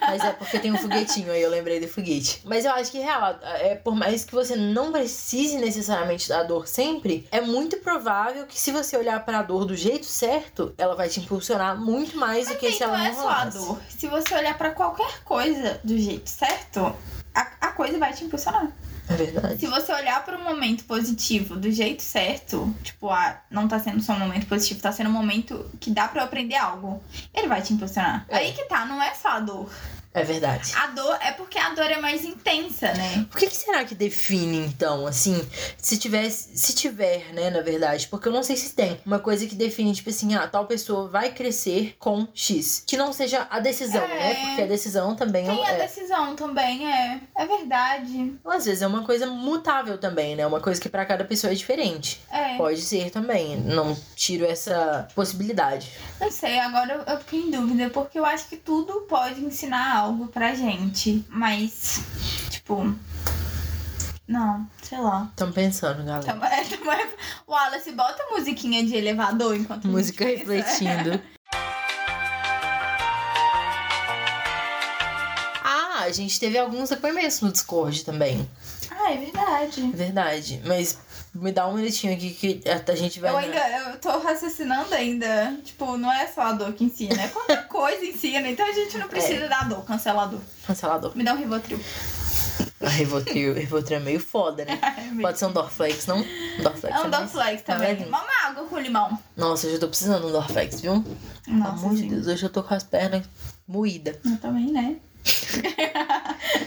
Mas é porque tem um foguetinho aí, eu lembrei do foguete. Mas eu acho que, real, é por mais que você não precise necessariamente da dor sempre, é muito provável que se você olhar pra dor do jeito certo, ela vai te impulsionar muito mais do que se ela não não é só a dor. Se você olhar pra qualquer coisa do jeito certo, a, a coisa vai te impulsionar. É verdade. Se você olhar para um momento positivo do jeito certo, tipo, ah, não tá sendo só um momento positivo, tá sendo um momento que dá pra eu aprender algo, ele vai te impulsionar. É. Aí que tá, não é só a dor. É verdade. A dor é porque a dor é mais intensa, né? O que, que será que define, então, assim, se tivesse, se tiver, né, na verdade, porque eu não sei se tem uma coisa que define, tipo assim, ah, tal pessoa vai crescer com X. Que não seja a decisão, É. né? Porque a decisão também Tem a é, decisão também, é. É verdade. às vezes é uma coisa mutável também, né? Uma coisa que pra cada pessoa é diferente. É. Pode ser também, não tiro essa possibilidade. Não sei, agora eu, eu fiquei em dúvida, porque eu acho que tudo pode ensinar algo pra gente. Mas, tipo. Não, sei lá. Tamo pensando, galera. Tamo, é, tamo, Wallace, bota musiquinha de elevador enquanto. Música refletindo. Ah, a gente teve alguns depoimentos no Discord também. Ah, é verdade. Verdade. Mas me dá um minutinho aqui que a gente vai. Eu ainda eu tô raciocinando ainda. Tipo, não é só a dor que ensina, é qualquer coisa ensina. Então a gente não precisa da dor, cancelador. Cancelador. Me dá um Rivotril. A Rivotril, Rivotril é meio foda, né? Pode ser um Dorflex, não? Dorflex É um mais- Dorflex Tá também. Uma água com limão. Nossa, eu já tô precisando de um Dorflex, viu? Pelo Nossa, amor de. Deus, hoje eu tô com as pernas moídas. Eu também, né?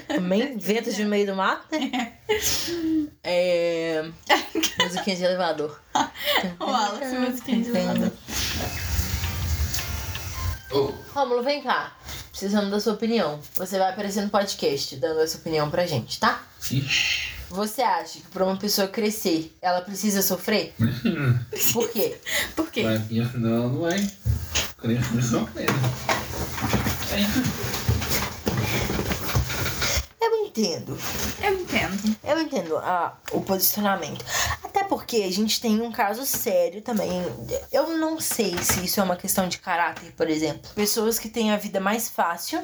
Também ventos de meio do mato, né? É. Musiquinha de elevador. O Wallace, musiquinha de elevador. Oh, Rômulo, vem cá. Precisamos da sua opinião. Você vai aparecer no podcast dando essa opinião pra gente, tá? ixi. Você acha que pra uma pessoa crescer, ela precisa sofrer? Por quê? Por quê? Ela não vai. Criança não plena. Eu entendo. Eu entendo. Eu entendo a, o posicionamento. Até porque a gente tem um caso sério também. Eu não sei se isso é uma questão de caráter, por exemplo. Pessoas que têm a vida mais fácil,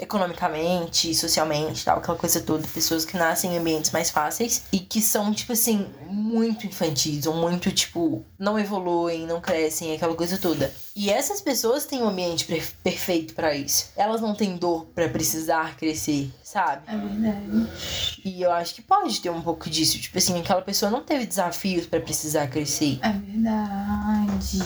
economicamente, socialmente, tal, aquela coisa toda. Pessoas que nascem em ambientes mais fáceis e que são, tipo assim, muito infantis, ou muito, tipo, não evoluem, não crescem, aquela coisa toda. E essas pessoas têm um ambiente per- perfeito pra isso. Elas não têm dor pra precisar crescer, sabe? É verdade. E eu acho que pode ter um pouco disso. Tipo assim, aquela pessoa não teve desafios pra precisar crescer. É verdade.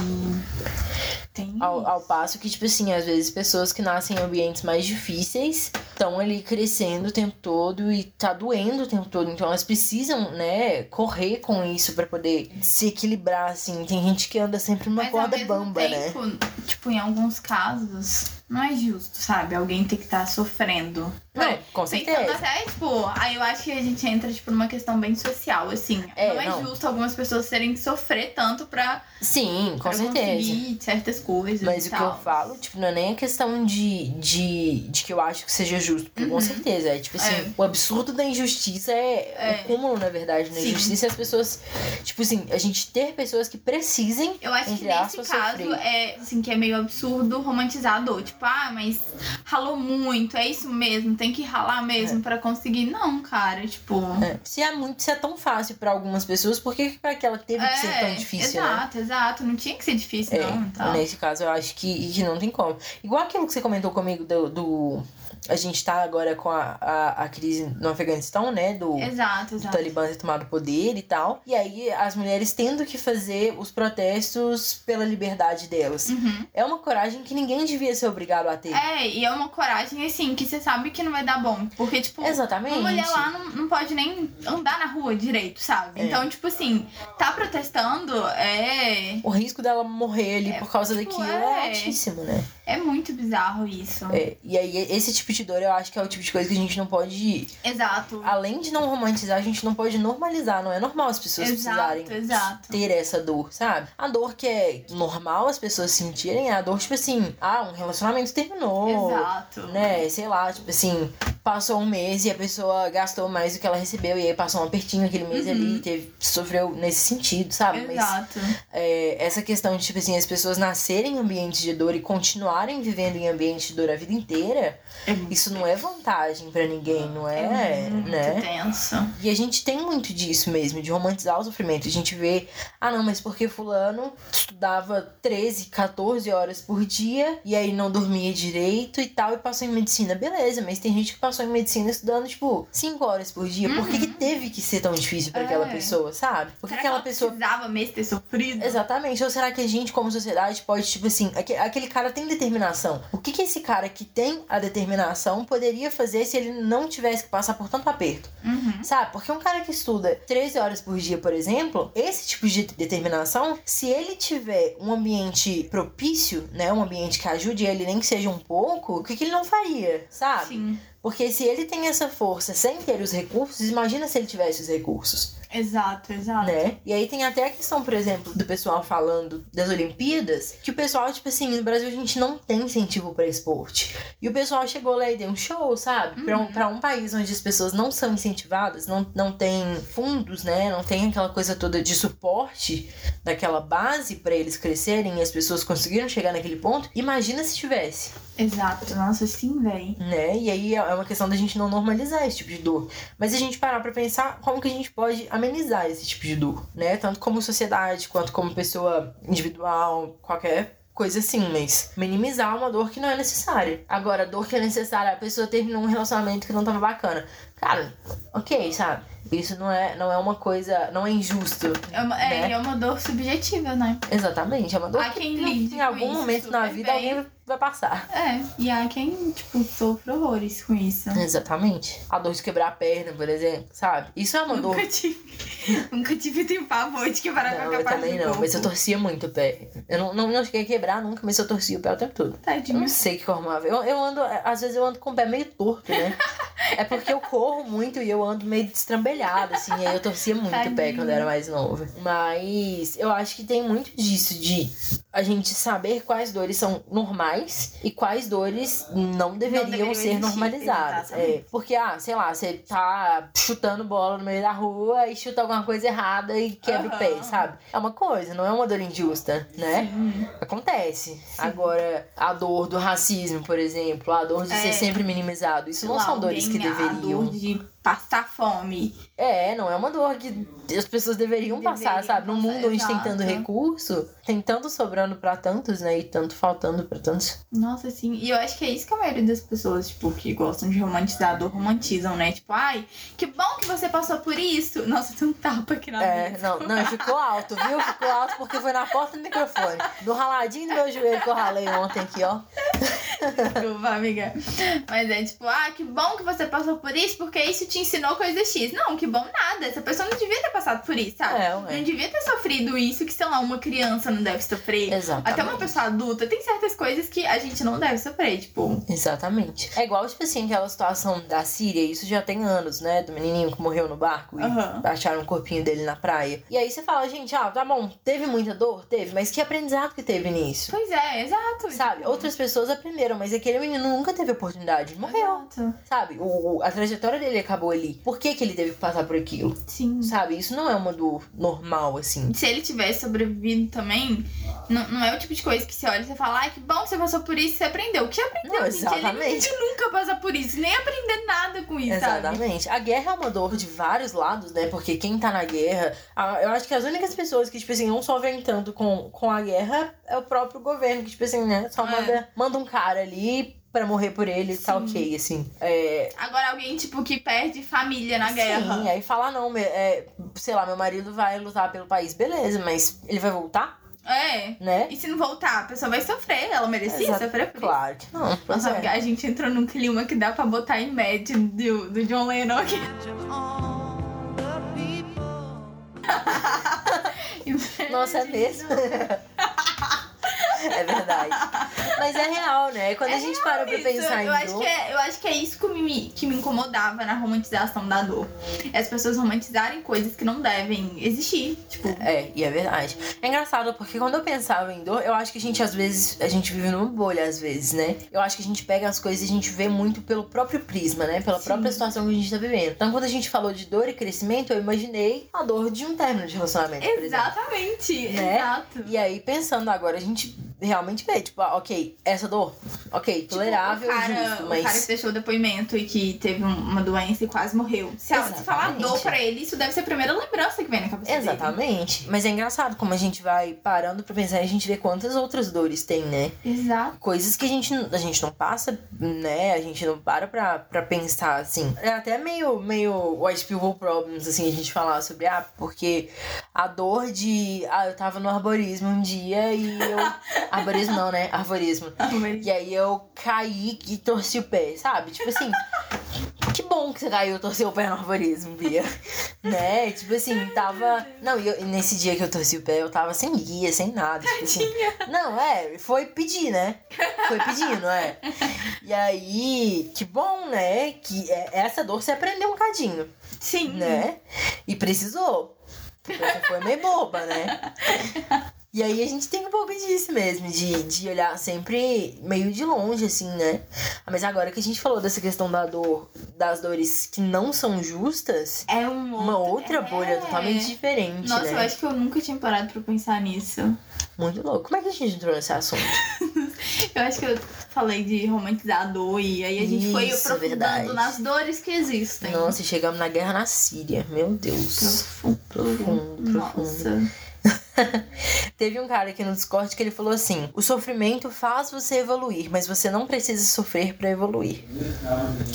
Tem. Ao, ao passo que, tipo assim, às vezes pessoas que nascem em ambientes mais difíceis estão ali crescendo o tempo todo e tá doendo o tempo todo. Então elas precisam, né, correr com isso pra poder se equilibrar, assim. Tem gente que anda sempre numa Mas corda bamba, né? tempo, tipo, em alguns casos, não é justo, sabe? Alguém ter que estar sofrendo. Não, com Pensando certeza. até, tipo, aí eu acho que a gente entra, tipo, numa questão bem social, assim. É, não é não. justo algumas pessoas terem que sofrer tanto pra, Sim, com pra certeza. conseguir certas coisas Mas o que tal. eu falo, tipo, não é nem a questão de, de, de que eu acho que seja justo, porque com Uhum. certeza, é tipo assim, É. o absurdo da injustiça é, É. o cúmulo, na verdade, da Sim. injustiça é as pessoas, tipo assim, a gente ter pessoas que precisem, Eu acho que nesse caso sofrer. é assim que é meio absurdo romantizar a dor. Tipo, ah, mas ralou muito, é isso mesmo, tem que ralar mesmo pra conseguir. Não, cara, tipo. é, se é muito, se é tão fácil pra algumas pessoas, por que pra aquela teve que ser tão difícil, né? exato, exato. Não tinha que ser difícil, É, não. Então. nesse caso eu acho que, que não tem como. Igual aquilo que você comentou comigo do. do- a gente tá agora com a, a, a crise no Afeganistão, né? Do, Exato, do exato. Talibã ter tomado poder e tal. E aí as mulheres tendo que fazer os protestos pela liberdade delas. Uhum. É uma coragem que ninguém devia ser obrigado a ter. É, e é uma coragem, assim, que você sabe que não vai dar bom. Porque, tipo, Exatamente. uma mulher lá não, não pode nem andar na rua direito, sabe? É. Então, tipo assim, tá protestando é. O risco dela morrer ali É, por causa tipo, daquilo é é. altíssimo, né? É muito bizarro isso. É, e aí, esse tipo de dor eu acho que é o tipo de coisa que a gente não pode. Exato. Além de não romantizar, a gente não pode normalizar. Não é normal as pessoas Exato, precisarem exato. ter essa dor, sabe? A dor que é normal as pessoas sentirem é a dor, tipo assim, ah, um relacionamento terminou. Exato. né, sei lá, tipo assim, passou um mês e a pessoa gastou mais do que ela recebeu, e aí passou um apertinho aquele mês Uhum. ali, teve, sofreu nesse sentido, sabe? Mas Exato. é, essa questão de, tipo assim, as pessoas nascerem em ambientes de dor e continuarem vivendo em ambiente de dor a vida inteira, É isso não é vantagem pra ninguém, não é, é muito né? tenso. E a gente tem muito disso mesmo, de romantizar o sofrimento. A gente vê, ah não, mas porque fulano estudava 13, 14 horas por dia e aí não dormia direito e tal e passou em medicina. Beleza, mas tem gente que passou em medicina estudando, tipo, 5 horas por dia. Por que, que teve que ser tão difícil pra aquela É. pessoa, sabe? Por que aquela que ela pessoa precisava mesmo ter sofrido? Exatamente. Ou será que a gente, como sociedade, pode, tipo assim, aque- aquele cara tem determinação. O que, que esse cara que tem a determinação poderia fazer se ele não tivesse que passar por tanto aperto? Uhum. Sabe? Porque um cara que estuda 13 horas por dia, por exemplo, esse tipo de determinação, se ele tiver um ambiente propício, né? Um ambiente que ajude ele, nem que seja um pouco, o que, que ele não faria, sabe? Sim. Porque se ele tem essa força sem ter os recursos, imagina se ele tivesse os recursos Exato, exato. né? E aí tem até a questão, por exemplo, do pessoal falando das Olimpíadas, que o pessoal, tipo assim, no Brasil a gente não tem incentivo pra esporte. E o pessoal chegou lá e deu um show, sabe? Pra, um, pra um país onde as pessoas não são incentivadas, não, não tem fundos, né? Não tem aquela coisa toda de suporte daquela base pra eles crescerem e as pessoas conseguiram chegar naquele ponto. Imagina se tivesse, Exato. Nossa, sim, véi. né? E aí é uma questão da gente não normalizar esse tipo de dor. Mas a gente parar pra pensar como que a gente pode amenizar esse tipo de dor, né? Tanto como sociedade, quanto como pessoa individual, qualquer coisa assim, mas minimizar uma dor que não é necessária. Agora, a dor que é necessária, a pessoa terminou um relacionamento que não tava bacana. Cara, ok, sabe? Isso não é, não é uma coisa, não é injusto. É uma, é, Né? e é uma dor subjetiva, né? Exatamente, é uma dor Há que quem em- lide em algum momento na vida bem. alguém vai passar. É, e há quem, tipo, sofre horrores com isso. Exatamente. A dor de quebrar a perna, por exemplo, sabe? Isso é uma dor Nunca tive. Nunca tive tenho pavor de quebrar Não, qualquer eu parte também não, corpo. mas eu torcia muito o pé. Eu não, não, não cheguei a quebrar nunca, mas eu torcia o pé o tempo todo. Eu Tadinho. não sei que eu arrumava. Eu, eu ando, às vezes eu ando com o pé meio torto, né? É porque eu corro muito e eu ando meio destrambelhada, assim. Aí eu torcia muito o pé quando era mais nova. Mas eu acho que tem muito disso, de a gente saber quais dores são normais e quais dores não deveriam, deveriam ser existir, normalizadas. É, porque, ah, sei lá, você tá chutando bola no meio da rua e chuta alguma coisa errada e quebra o pé, sabe? É uma coisa, não é uma dor injusta, né? Sim. Acontece. Agora, a dor do racismo, por exemplo, a dor de É. ser sempre minimizado, isso não lá, são dores que alguém, A deveriam. dor de passar fome. É, não é uma dor que as pessoas deveriam, passar, Deveriam sabe? Num passar, mundo onde tem tanto recurso, tem tanto sobrando pra tantos, né? E tanto faltando pra tantos. Nossa, sim. E eu acho que é isso que a maioria das pessoas, tipo, que gostam de romantizar a dor, romantizam, né? Tipo, ai, que bom que você passou por isso. Nossa, tem um tapa aqui na É, não, não, ficou alto, viu? Ficou alto porque foi na porta do microfone. Do raladinho do meu joelho que eu ralei ontem aqui, ó. Desculpa, amiga. Mas é tipo, ah, que bom que você passou por isso, porque isso te ensinou coisa X. Não, que bom nada. Essa pessoa não devia ter passado por isso, sabe? É. Não devia ter sofrido isso que, sei lá, uma criança não deve sofrer. Exatamente. Até uma pessoa adulta. Tem certas coisas que a gente não deve sofrer, tipo. Exatamente. É igual, tipo assim, aquela situação da Síria, isso já tem anos, né? Do menininho que morreu no barco e Aham. acharam o corpinho dele na praia. E aí você fala, gente, ah, tá bom, teve muita dor? Teve, mas que aprendizado que teve nisso? Pois é, exato. Sabe? Outras pessoas aprenderam, mas aquele menino nunca teve oportunidade. Morreu. Exato. Sabe? O, a trajetória dele acabou ali. Por que, que ele teve passar por aquilo? Sim. Sabe? Isso não é uma dor normal, assim. Se ele tivesse sobrevivido também, não, não é o tipo de coisa que você olha e você fala, ai, que bom que você passou por isso, você aprendeu. O que aprendeu, Não, gente? Ele exatamente. deve nunca passar por isso, nem aprender nada com isso, sabe? Exatamente. A guerra é uma dor de vários lados, né? Porque quem tá na guerra. Eu acho que as únicas pessoas que, tipo assim, não sofrem tanto com, com a guerra é o próprio governo, que, tipo assim, né? Só É. manda, manda um cara ali pra morrer por ele, tá Sim. ok, assim. É. Agora alguém, tipo, que perde família na guerra. Sim, aí fala, não, me- é, sei lá, meu marido vai lutar pelo país, beleza, mas ele vai voltar, É. né? E se não voltar, a pessoa vai sofrer. Ela merecia Exato. sofrer por. Claro que não. Nossa, é. a gente entrou num clima que dá pra botar em média do, do John Lennon aqui. Nossa, é mesmo? É verdade. Mas é real, né? Quando a gente para pra Isso, pensar eu em acho dor. que é, eu acho que é isso que me, que me incomodava na romantização da dor. É as pessoas romantizarem coisas que não devem existir. Tipo, É, e é verdade. É engraçado porque quando eu pensava em dor, eu acho que a gente às vezes, a gente vive numa bolha às vezes, né? Eu acho que a gente pega as coisas e a gente vê muito pelo próprio prisma, né? Pela Sim. própria situação que a gente tá vivendo. Então quando a gente falou de dor e crescimento, eu imaginei a dor de um término de relacionamento, por exemplo. exatamente. Né? Exato. E aí, pensando agora, a gente realmente vê, tipo, ah, ok, essa dor, ok, Tipo, tolerável, o cara, justo, O mas. cara que deixou o depoimento e que teve um- uma doença e quase morreu. Se, ela- se falar dor pra ele, isso deve ser a primeira lembrança que vem na cabeça dele. Exatamente. Mas é engraçado como a gente vai parando pra pensar e a gente vê quantas outras dores tem, né? Exato. Coisas que a gente, a gente não passa, né? A gente não para pra, pra pensar, assim. É até meio, meio white people problems, assim, a gente falar sobre, ah, porque a dor de. Ah, eu tava no arborismo um dia e eu. arborismo não, né? Arborismo. E aí eu caí e torci o pé, sabe? Tipo assim. Que bom que você caiu e torceu o pé no arborismo, Bia. né? Tipo assim, tava. Não, e eu- nesse dia que eu torci o pé, eu tava sem guia, sem nada. Tipo assim. Não, é, foi pedir, né? Foi pedindo, é. E aí, que bom, né? Que é- essa dor você aprendeu um cadinho, Sim. né? E precisou. Porque você foi meio boba, né? E aí a gente tem um pouco disso mesmo, de, de olhar sempre meio de longe, assim, né? Mas agora que a gente falou dessa questão da dor, das dores que não são justas, É um uma outro- outra bolha é. totalmente diferente, Nossa, né? eu acho que eu nunca tinha parado pra pensar nisso. Muito louco. Como é que a gente entrou nesse assunto? Eu acho que eu falei de romantizar a dor e aí a gente foi Isso, aprofundando verdade. nas dores que existem. Nossa, chegamos na guerra na Síria. Meu Deus. Profundo. Profundo, profundo. Nossa. Teve um cara aqui no Discord que ele falou assim: o sofrimento faz você evoluir, mas você não precisa sofrer pra evoluir.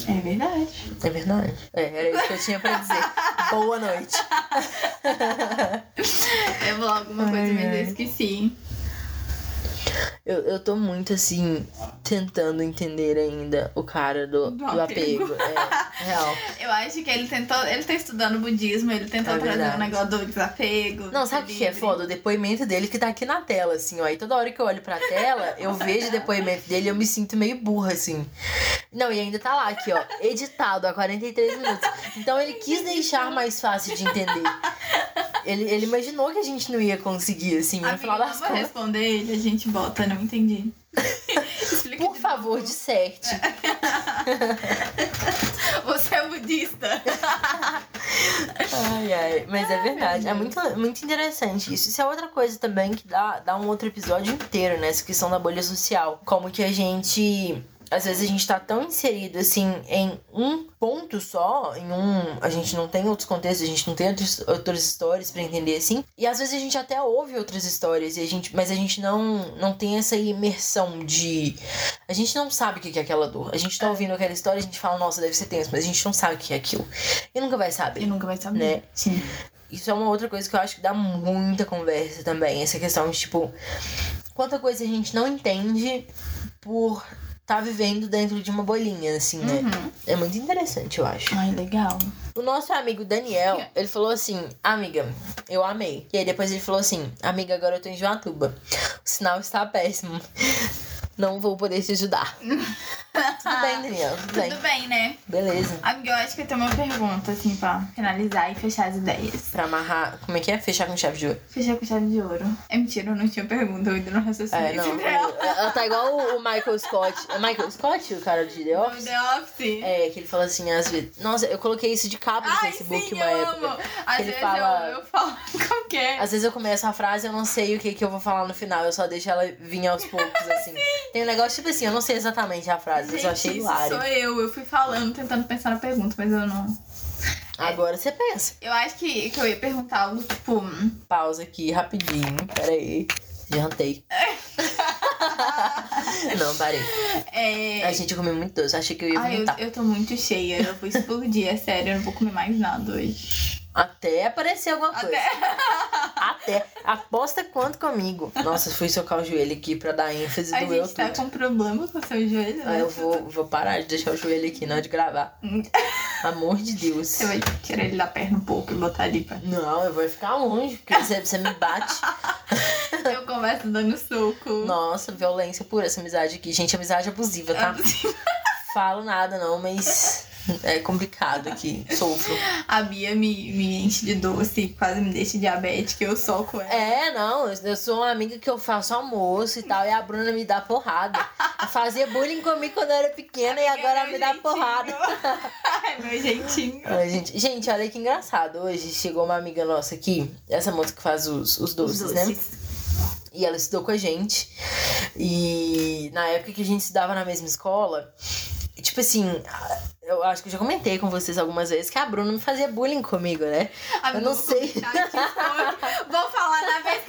É verdade. É verdade? É, era isso que eu tinha pra dizer. Boa noite. Eu vou alguma coisa, mas eu esqueci. Eu, eu tô muito assim, tentando entender ainda o cara do, Do do apego. apego. É, real. Eu acho que ele tentou. Ele tá estudando budismo, ele tentou É trazer um negócio do desapego. Não, sabe o que é foda? O depoimento dele que tá aqui na tela, assim, ó. E toda hora que eu olho pra tela, eu vejo o depoimento dele e eu me sinto meio burra, assim. Não, e ainda tá lá, aqui, ó. Editado há 43 minutos. Então ele quis deixar mais fácil de entender. Ele, ele imaginou que a gente não ia conseguir, assim, no Amiga, final das contas. responder ele, a gente bota, não entendi. Por favor, disserte. Você é budista. Ai, ai. Mas é verdade. É muito, muito interessante isso. Isso é outra coisa também que dá, dá um outro episódio inteiro, né? Essa questão da bolha social. Como que a gente. Às vezes a gente tá tão inserido, assim, em um ponto só, em um. A gente não tem outros contextos, a gente não tem outros, outras histórias pra entender, assim. E às vezes a gente até ouve outras histórias, e a gente, mas a gente não, não tem essa imersão de. A gente não sabe o que é aquela dor. A gente tá ouvindo aquela história e a gente fala, nossa, deve ser tenso, mas a gente não sabe o que é aquilo. E nunca vai saber. E nunca vai saber. Né? Sim. Isso é uma outra coisa que eu acho que dá muita conversa também. Essa questão de, tipo, quanta coisa a gente não entende por tá vivendo dentro de uma bolinha, assim, né? Uhum. É muito interessante, eu acho. Ai, legal. O nosso amigo Daniel, ele falou assim: Amiga, eu amei. E aí depois ele falou assim: Amiga, agora eu tô em Joatuba. O sinal está péssimo. Não vou poder te ajudar. Tudo bem, Daniel, tudo bem. Tudo bem, né? Beleza. Amiga, eu acho que eu tenho uma pergunta, assim, pra finalizar e fechar as ideias. Pra amarrar. Como é que é? Fechar com chave de ouro. Fechar com chave de ouro. É mentira, eu não tinha pergunta, eu ainda não raciocinei. É, não. ela. Ela tá igual o- Michael Scott. É Michael Scott, o cara de The Office? The Office. É, que ele fala assim, às vezes. Nossa, eu coloquei isso de capa no Ai, Facebook sim, uma eu época. amo. Às ele vezes fala- eu, eu falo qualquer. Às vezes eu começo a frase e eu não sei o que, que eu vou falar no final. Eu só deixo ela vir aos poucos, assim. Tem um negócio tipo assim, eu não sei exatamente a frase, mas eu achei hilário. sou eu. Eu fui falando, tentando pensar na pergunta, mas eu não. Agora você pensa. Eu acho que, que eu ia perguntar algo tipo. Pausa aqui, rapidinho. Pera aí. Jantei. não, parei. É... A gente comeu muito doce. Achei que eu ia Ai, eu, eu tô muito cheia, eu vou explodir, é sério, eu não vou comer mais nada hoje. Até aparecer alguma coisa. Até. Até. Aposta quanto comigo. Nossa, fui socar o joelho aqui pra dar ênfase A doeu gente tá tudo. com problema com o seu joelho, Aí né? eu vou, vou parar de deixar o joelho aqui na hora de gravar. Amor de Deus. Você vai tirar ele da perna um pouco e botar ali pra. Não, eu vou ficar longe, porque você, você me bate. Eu começo dando soco. Nossa, violência pura essa amizade aqui. Gente, amizade abusiva, tá? Falo nada não, mas é complicado aqui. Sofro. A Bia me, me enche de doce, quase me deixa diabética, eu soco ela. É, não, eu eu sou uma amiga que eu faço almoço e tal, e a Bruna me dá porrada. Ela Fazia bullying comigo quando eu era pequena e agora ela me dá porrada. Ai, meu jeitinho. Ai, gente, gente, olha que engraçado. Hoje chegou uma amiga nossa aqui, essa moça que faz os, os doces, Os né? doces. E ela estudou com a gente. E na época que a gente estudava na mesma escola, tipo assim, eu acho que eu já comentei com vocês algumas vezes que a Bruna me fazia bullying comigo, né? Amigo, Eu não sei. Vou falar na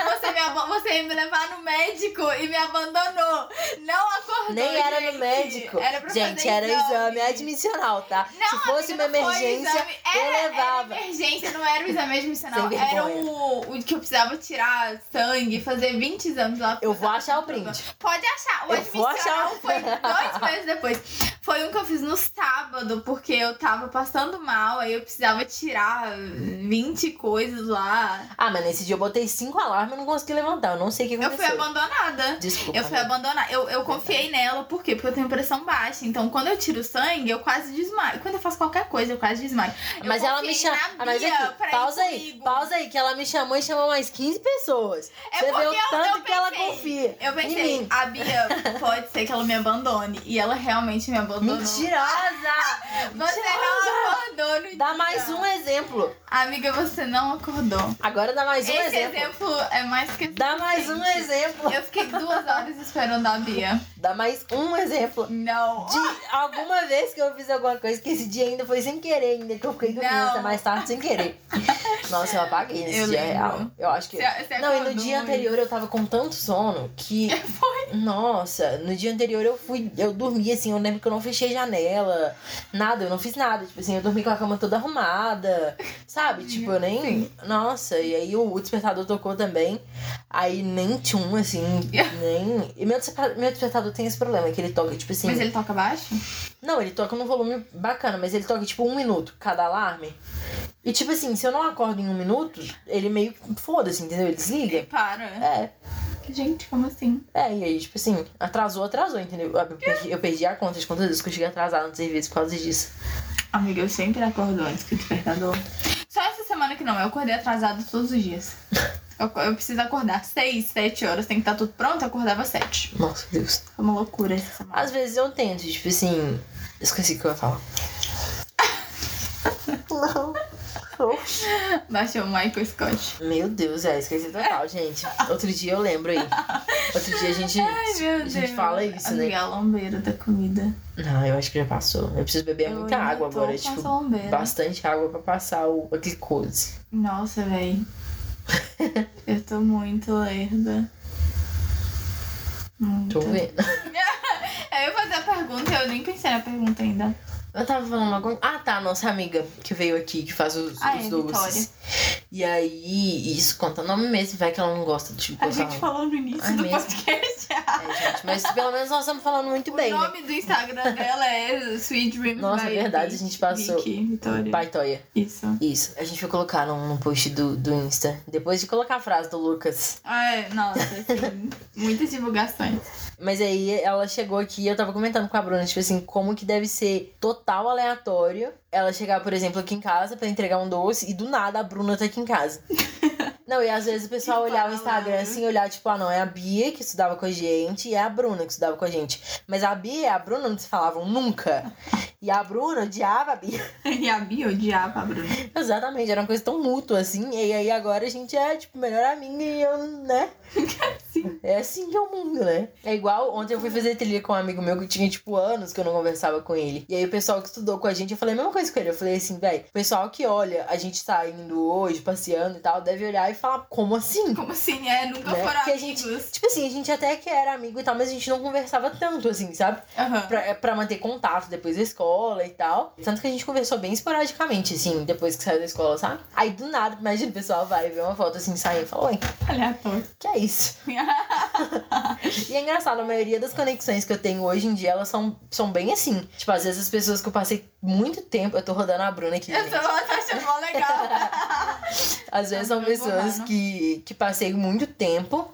você me, levar no médico e me abandonou. Não acordou, Nem era gente. no médico. Era pra gente, era exame. exame admissional, tá? Não, Se fosse amiga, uma emergência, exame. eu Era, levava. Era emergência, não era o exame admissional. Era o, o que eu precisava tirar sangue, fazer 20 exames lá. Eu vou achar o problema. print. Pode achar. O Eu admissional achar foi dois meses depois. Foi um que eu fiz no sábado, porque eu tava passando mal, aí eu precisava tirar 20 coisas lá. Ah, mas nesse dia eu botei cinco alarmes e não consegui levantar. Eu não sei o que Eu fui aconteceu. abandonada. Desculpa. Eu fui amiga. abandonar. Eu, eu confiei nela, por quê? Porque eu tenho pressão baixa. Então, quando eu tiro sangue, eu quase desmaio. Quando eu faço qualquer coisa, eu quase desmaio. Eu Mas ela me na Ah, mas aqui, pausa aí, comigo. pausa aí, que ela me chamou e chamou mais 15 pessoas. É Você vê porque o eu- tanto eu que ela confia. Eu em pensei, mim. a Bia pode ser que ela me abandone. E ela realmente me abandonou. Mentirosa! Você não acordou no Dá dia. mais um exemplo. Amiga, você não acordou. Agora dá mais um Esse exemplo. exemplo. é mais que Dá mais um exemplo. Eu fiquei duas horas esperando a Bia. Dá mais um exemplo. Não. De alguma vez que eu fiz alguma coisa, que esse dia ainda foi sem querer, ainda que eu fiquei com criança mais tarde sem querer. Nossa, eu apaguei nesse Eu dia lembro. real. Eu acho que. Você- você Não, e no dia anterior eu tava com tanto sono que. Foi. Nossa, no dia anterior eu fui. Eu dormi assim, eu lembro que eu não fechei janela. Nada, eu não fiz nada. Tipo assim, eu dormi com a cama toda arrumada. Sabe? Tipo, eu nem. Nossa, e aí o despertador tocou também. Aí nem tchum, assim, nem. E meu meu despertador tem esse problema, que ele toca, tipo assim. Mas ele toca baixo? Não, ele toca num volume bacana, mas ele toca tipo um minuto cada alarme. E tipo assim, se eu não acordo em um minuto, ele meio foda-se, entendeu? Ele desliga. Para. É, Gente, como assim? é, e aí, tipo assim, atrasou, atrasou, entendeu? Eu perdi, eu perdi a conta de quantas vezes que eu cheguei atrasado no serviço por causa disso. Amiga, eu sempre acordo antes que o despertador. Só essa semana que não, eu acordei atrasado todos os dias. Eu, eu preciso acordar 6, 7 horas, tem que estar tudo pronto, eu acordava 7. Nossa, Deus. Foi uma loucura essa semana. Às vezes eu tento, tipo assim. Esqueci o que eu ia falar. Não. Baixou o Michael Scott. Meu Deus, é, esqueci total, gente. Outro dia eu lembro aí. Outro dia a gente, Ai, meu a gente fala isso, né? Amiga, a lambeira da comida. Não, eu acho que já passou. Eu preciso beber Eu muita água agora, tipo, bastante água pra passar o, a glicose. Nossa, véi. eu tô muito lerda. Muito. Tô vendo. Aí eu vou fazer a pergunta, eu nem pensei na pergunta ainda. Eu tava falando algum. Ah, tá, nossa amiga que veio aqui, que faz os, Ah, os é, doces. E aí, isso conta o nome mesmo, vai que ela não gosta de tipo, A gente falou no início Ai, do mesmo? podcast. É, gente, mas pelo menos nós estamos falando muito o bem, né? nome do Instagram dela é Sweet Dreams Nossa, by verdade, Vic- a gente passou- Vicky, Vitória. Baitoia. Isso. Isso. A gente vai colocar num, num post do, do Insta. Depois de colocar a frase do Lucas. Ah, é, nossa, assim, muitas divulgações. Mas aí ela chegou aqui e eu tava comentando com a Bruna, tipo assim, como que deve ser total aleatório ela chegar, por exemplo, aqui em casa pra entregar um doce e do nada a Bruna tá aqui em casa. Não, e às vezes o pessoal olhar o. Instagram assim, olhar, tipo, ah, não, é a Bia que estudava com a gente e é a Bruna que estudava com a gente. Mas a Bia e a Bruna não se falavam nunca. E a Bruna odiava a Bia. E a Bia odiava a Bruna. Exatamente, era uma coisa tão mútua, assim. E aí agora a gente é, tipo, melhor amiga e eu, né? É assim que é o mundo, né? É igual, ontem eu fui fazer trilha com um amigo meu que tinha, tipo, anos que eu não conversava com ele. E aí o pessoal que estudou com a gente, eu falei a mesma coisa com ele. Eu falei assim, velho, o pessoal que olha a gente saindo hoje, passeando e tal, deve olhar e falar, como assim? Como assim, é? Nunca Né? foram Porque a amigos. gente, tipo assim, a gente até que era amigo e tal, mas a gente não conversava tanto, assim, sabe? Aham. Pra, é pra manter contato depois da escola e tal. Tanto que a gente conversou bem esporadicamente, assim, depois que saiu da escola, sabe? Aí do nada, imagina o pessoal vai ver uma foto assim saindo e fala, oi, Aleatório. que é isso? e é engraçado, a maioria das conexões que eu tenho hoje em dia, elas são, são bem assim. Tipo, às vezes as pessoas que eu passei muito tempo, eu tô rodando a Bruna aqui, Eu tô, tô achando mó legal. Às vezes Tá são me pessoas que, que passei muito tempo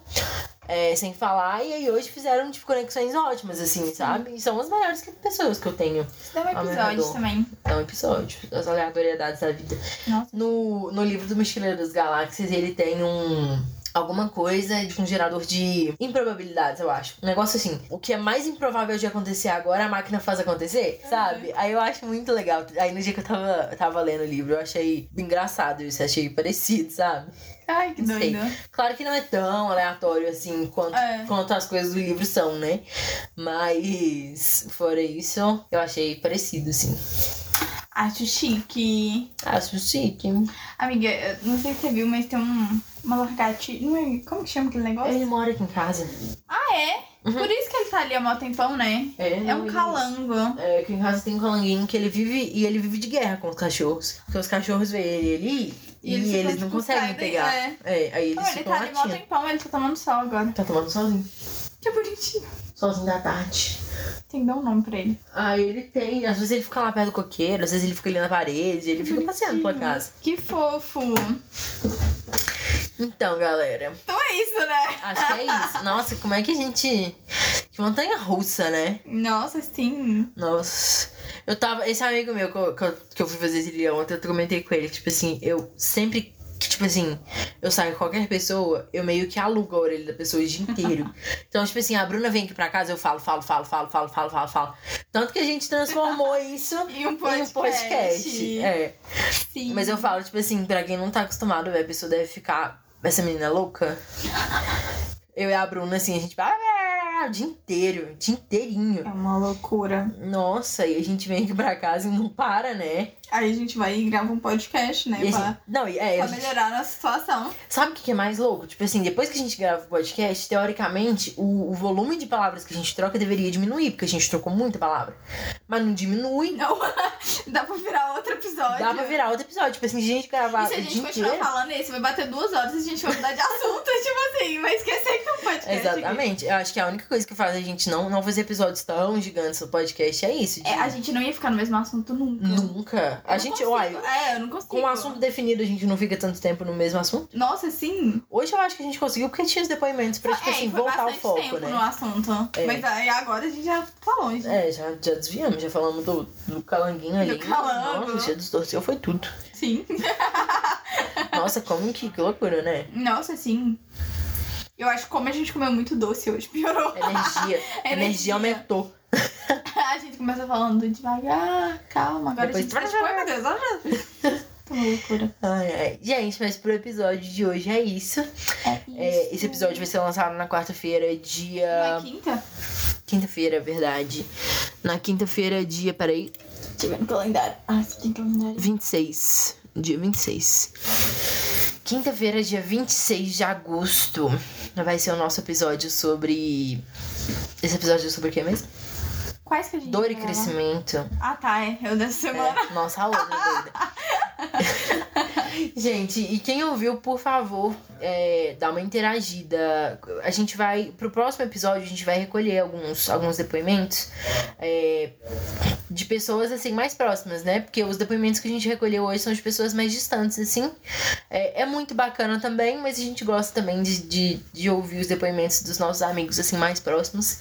é, sem falar e aí hoje fizeram tipo, conexões ótimas, assim, sabe? E são as melhores que- pessoas que eu tenho. Isso dá um episódio também. É um episódio das aleatoriedades da vida. Nossa. No, no livro do Mochileiro das Galáxias, ele tem um. Alguma coisa de um gerador de improbabilidades, eu acho. Um negócio assim. O que é mais improvável de acontecer agora, a máquina faz acontecer, sabe? Aí eu acho muito legal. Aí no dia que eu tava, tava lendo o livro, eu achei engraçado isso, achei parecido, sabe? Ai, que doido. Claro que não é tão aleatório assim quanto, É. quanto as coisas do livro são, né? Mas, fora isso, eu achei parecido, assim. Acho chique. Acho chique. Amiga, não sei se você viu, mas tem um, uma lagartixa. Não é, como que chama aquele negócio? Ele mora aqui em casa. Ah, é? Por isso que ele tá ali há mó tempão, né? É, É não, um calango. É, aqui em casa tem um calanguinho que ele vive e ele vive de guerra com os cachorros. Porque os cachorros veem ele ali e, E eles eles não tipo, conseguem saem daí, pegar. é. É, aí eles Não, ele tá ali mó latindo. tempão, ele tá tomando sol agora. Tá tomando sozinho. Que bonitinho. Sozinho da tarde. Tem que dar um nome pra ele. Aí ele tem, às vezes ele fica lá perto do coqueiro, às vezes ele fica ali na parede, ele fica passeando pela casa. Que fofo. Então, galera, Então é isso, né? acho que é isso. Nossa, como é que a gente. Que montanha russa, né? Nossa, sim. Nossa. Eu tava. Esse amigo meu que eu, que eu, fui fazer trilha ontem, eu comentei com ele que, tipo assim, eu sempre. Que, tipo assim, eu saio com qualquer pessoa, eu meio que alugo a orelha da pessoa o dia inteiro. Então, tipo assim, a Bruna vem aqui pra casa, eu falo, falo, falo, falo, falo, falo, falo, falo. Tanto que a gente transformou isso E um em podcast. um podcast. É. Sim. Mas eu falo, tipo assim, pra quem não tá acostumado, a pessoa deve ficar. Essa menina é louca. Eu e a Bruna, assim, a gente vai o dia inteiro, o dia inteirinho. É uma loucura. Nossa, e a gente vem aqui pra casa e não para, né? Aí a gente vai e grava um podcast, né? E pra, não, é, pra melhorar a nossa situação. sabe o que é mais louco? Tipo assim, depois que a gente grava o podcast, teoricamente, o, o volume de palavras que a gente troca deveria diminuir, porque a gente trocou muita palavra. Mas não diminui. Não, dá pra virar outro episódio. Dá pra virar outro episódio. Tipo assim, se a gente gravar E se a gente continuar inteiro. falando esse, vai bater duas horas e a gente vai mudar de assunto, tipo assim, vai esquecer que tem um podcast. aqui. Exatamente. Eu acho que a única coisa que faz a gente não, não fazer episódios tão gigantes no podcast é isso. de- É, a gente não ia ficar no mesmo assunto nunca. Nunca. Eu A gente, consigo. uai, É, eu não consigo. com um assunto definido, a gente não fica tanto tempo no mesmo assunto. Nossa, sim. Hoje eu acho que a gente conseguiu porque tinha os depoimentos pra, tipo é, assim, voltar ao foco, tempo né? no assunto. É. Mas aí agora a gente já tá longe. É, já, já desviamos, já falamos do, do calanguinho ali. calango. Nossa, já distorceu, foi tudo. Sim. Nossa, como que, que loucura, né? Nossa, sim. Eu acho que como a gente comeu muito doce hoje, piorou. Energia. energia Energia. aumentou. a gente começa falando devagar, calma. Agora Depois- a gente ai meu Deus, loucura. Ai, ai. Gente, mas pro episódio de hoje é isso. É isso. É, esse episódio vai ser lançado na quarta-feira, dia. quinta? Quinta-feira, verdade. Na quinta-feira, dia, peraí. Deixa eu ver no calendário. Ah, você tem calendário. 26. Dia 26. Quinta-feira, dia 26 de agosto. Vai ser o nosso episódio sobre. Esse episódio é sobre o que mesmo? Quais que a gente Dor e crescimento. Ah, tá, é. Eu dessa semana. É, nossa, a outra doida. gente, e quem ouviu, por favor, é, dá uma interagida. A gente vai. Pro próximo episódio, a gente vai recolher alguns, alguns depoimentos é, de pessoas assim mais próximas, né? Porque os depoimentos que a gente recolheu hoje são de pessoas mais distantes, assim. É, é muito bacana também, mas a gente gosta também de, de, de ouvir os depoimentos dos nossos amigos assim mais próximos.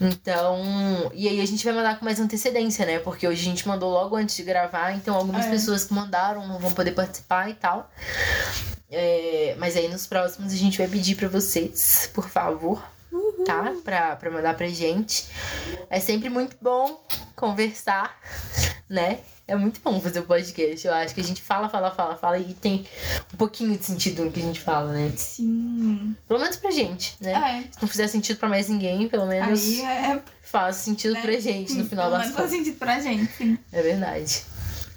Então, e aí a gente vai mandar com mais antecedência, né? Porque hoje a gente mandou logo antes de gravar, então algumas É. pessoas que mandaram não vão poder participar e tal. É, mas aí nos próximos a gente vai pedir pra vocês, por favor, tá? Pra, pra mandar pra gente. É sempre muito bom conversar, né? É muito bom fazer o podcast. Eu acho que a gente fala, fala, fala, fala e tem um pouquinho de sentido no que a gente fala, né? Sim. Pelo menos pra gente, né? É. Se não fizer sentido pra mais ninguém, pelo menos Aí é. faz sentido né? pra gente no final das menos faz contas. sentido pra gente, sim. É verdade.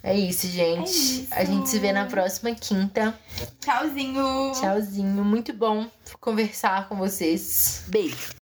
É isso, gente. É isso. A gente se vê na próxima quinta. Tchauzinho. Tchauzinho. Muito bom conversar com vocês. Beijo.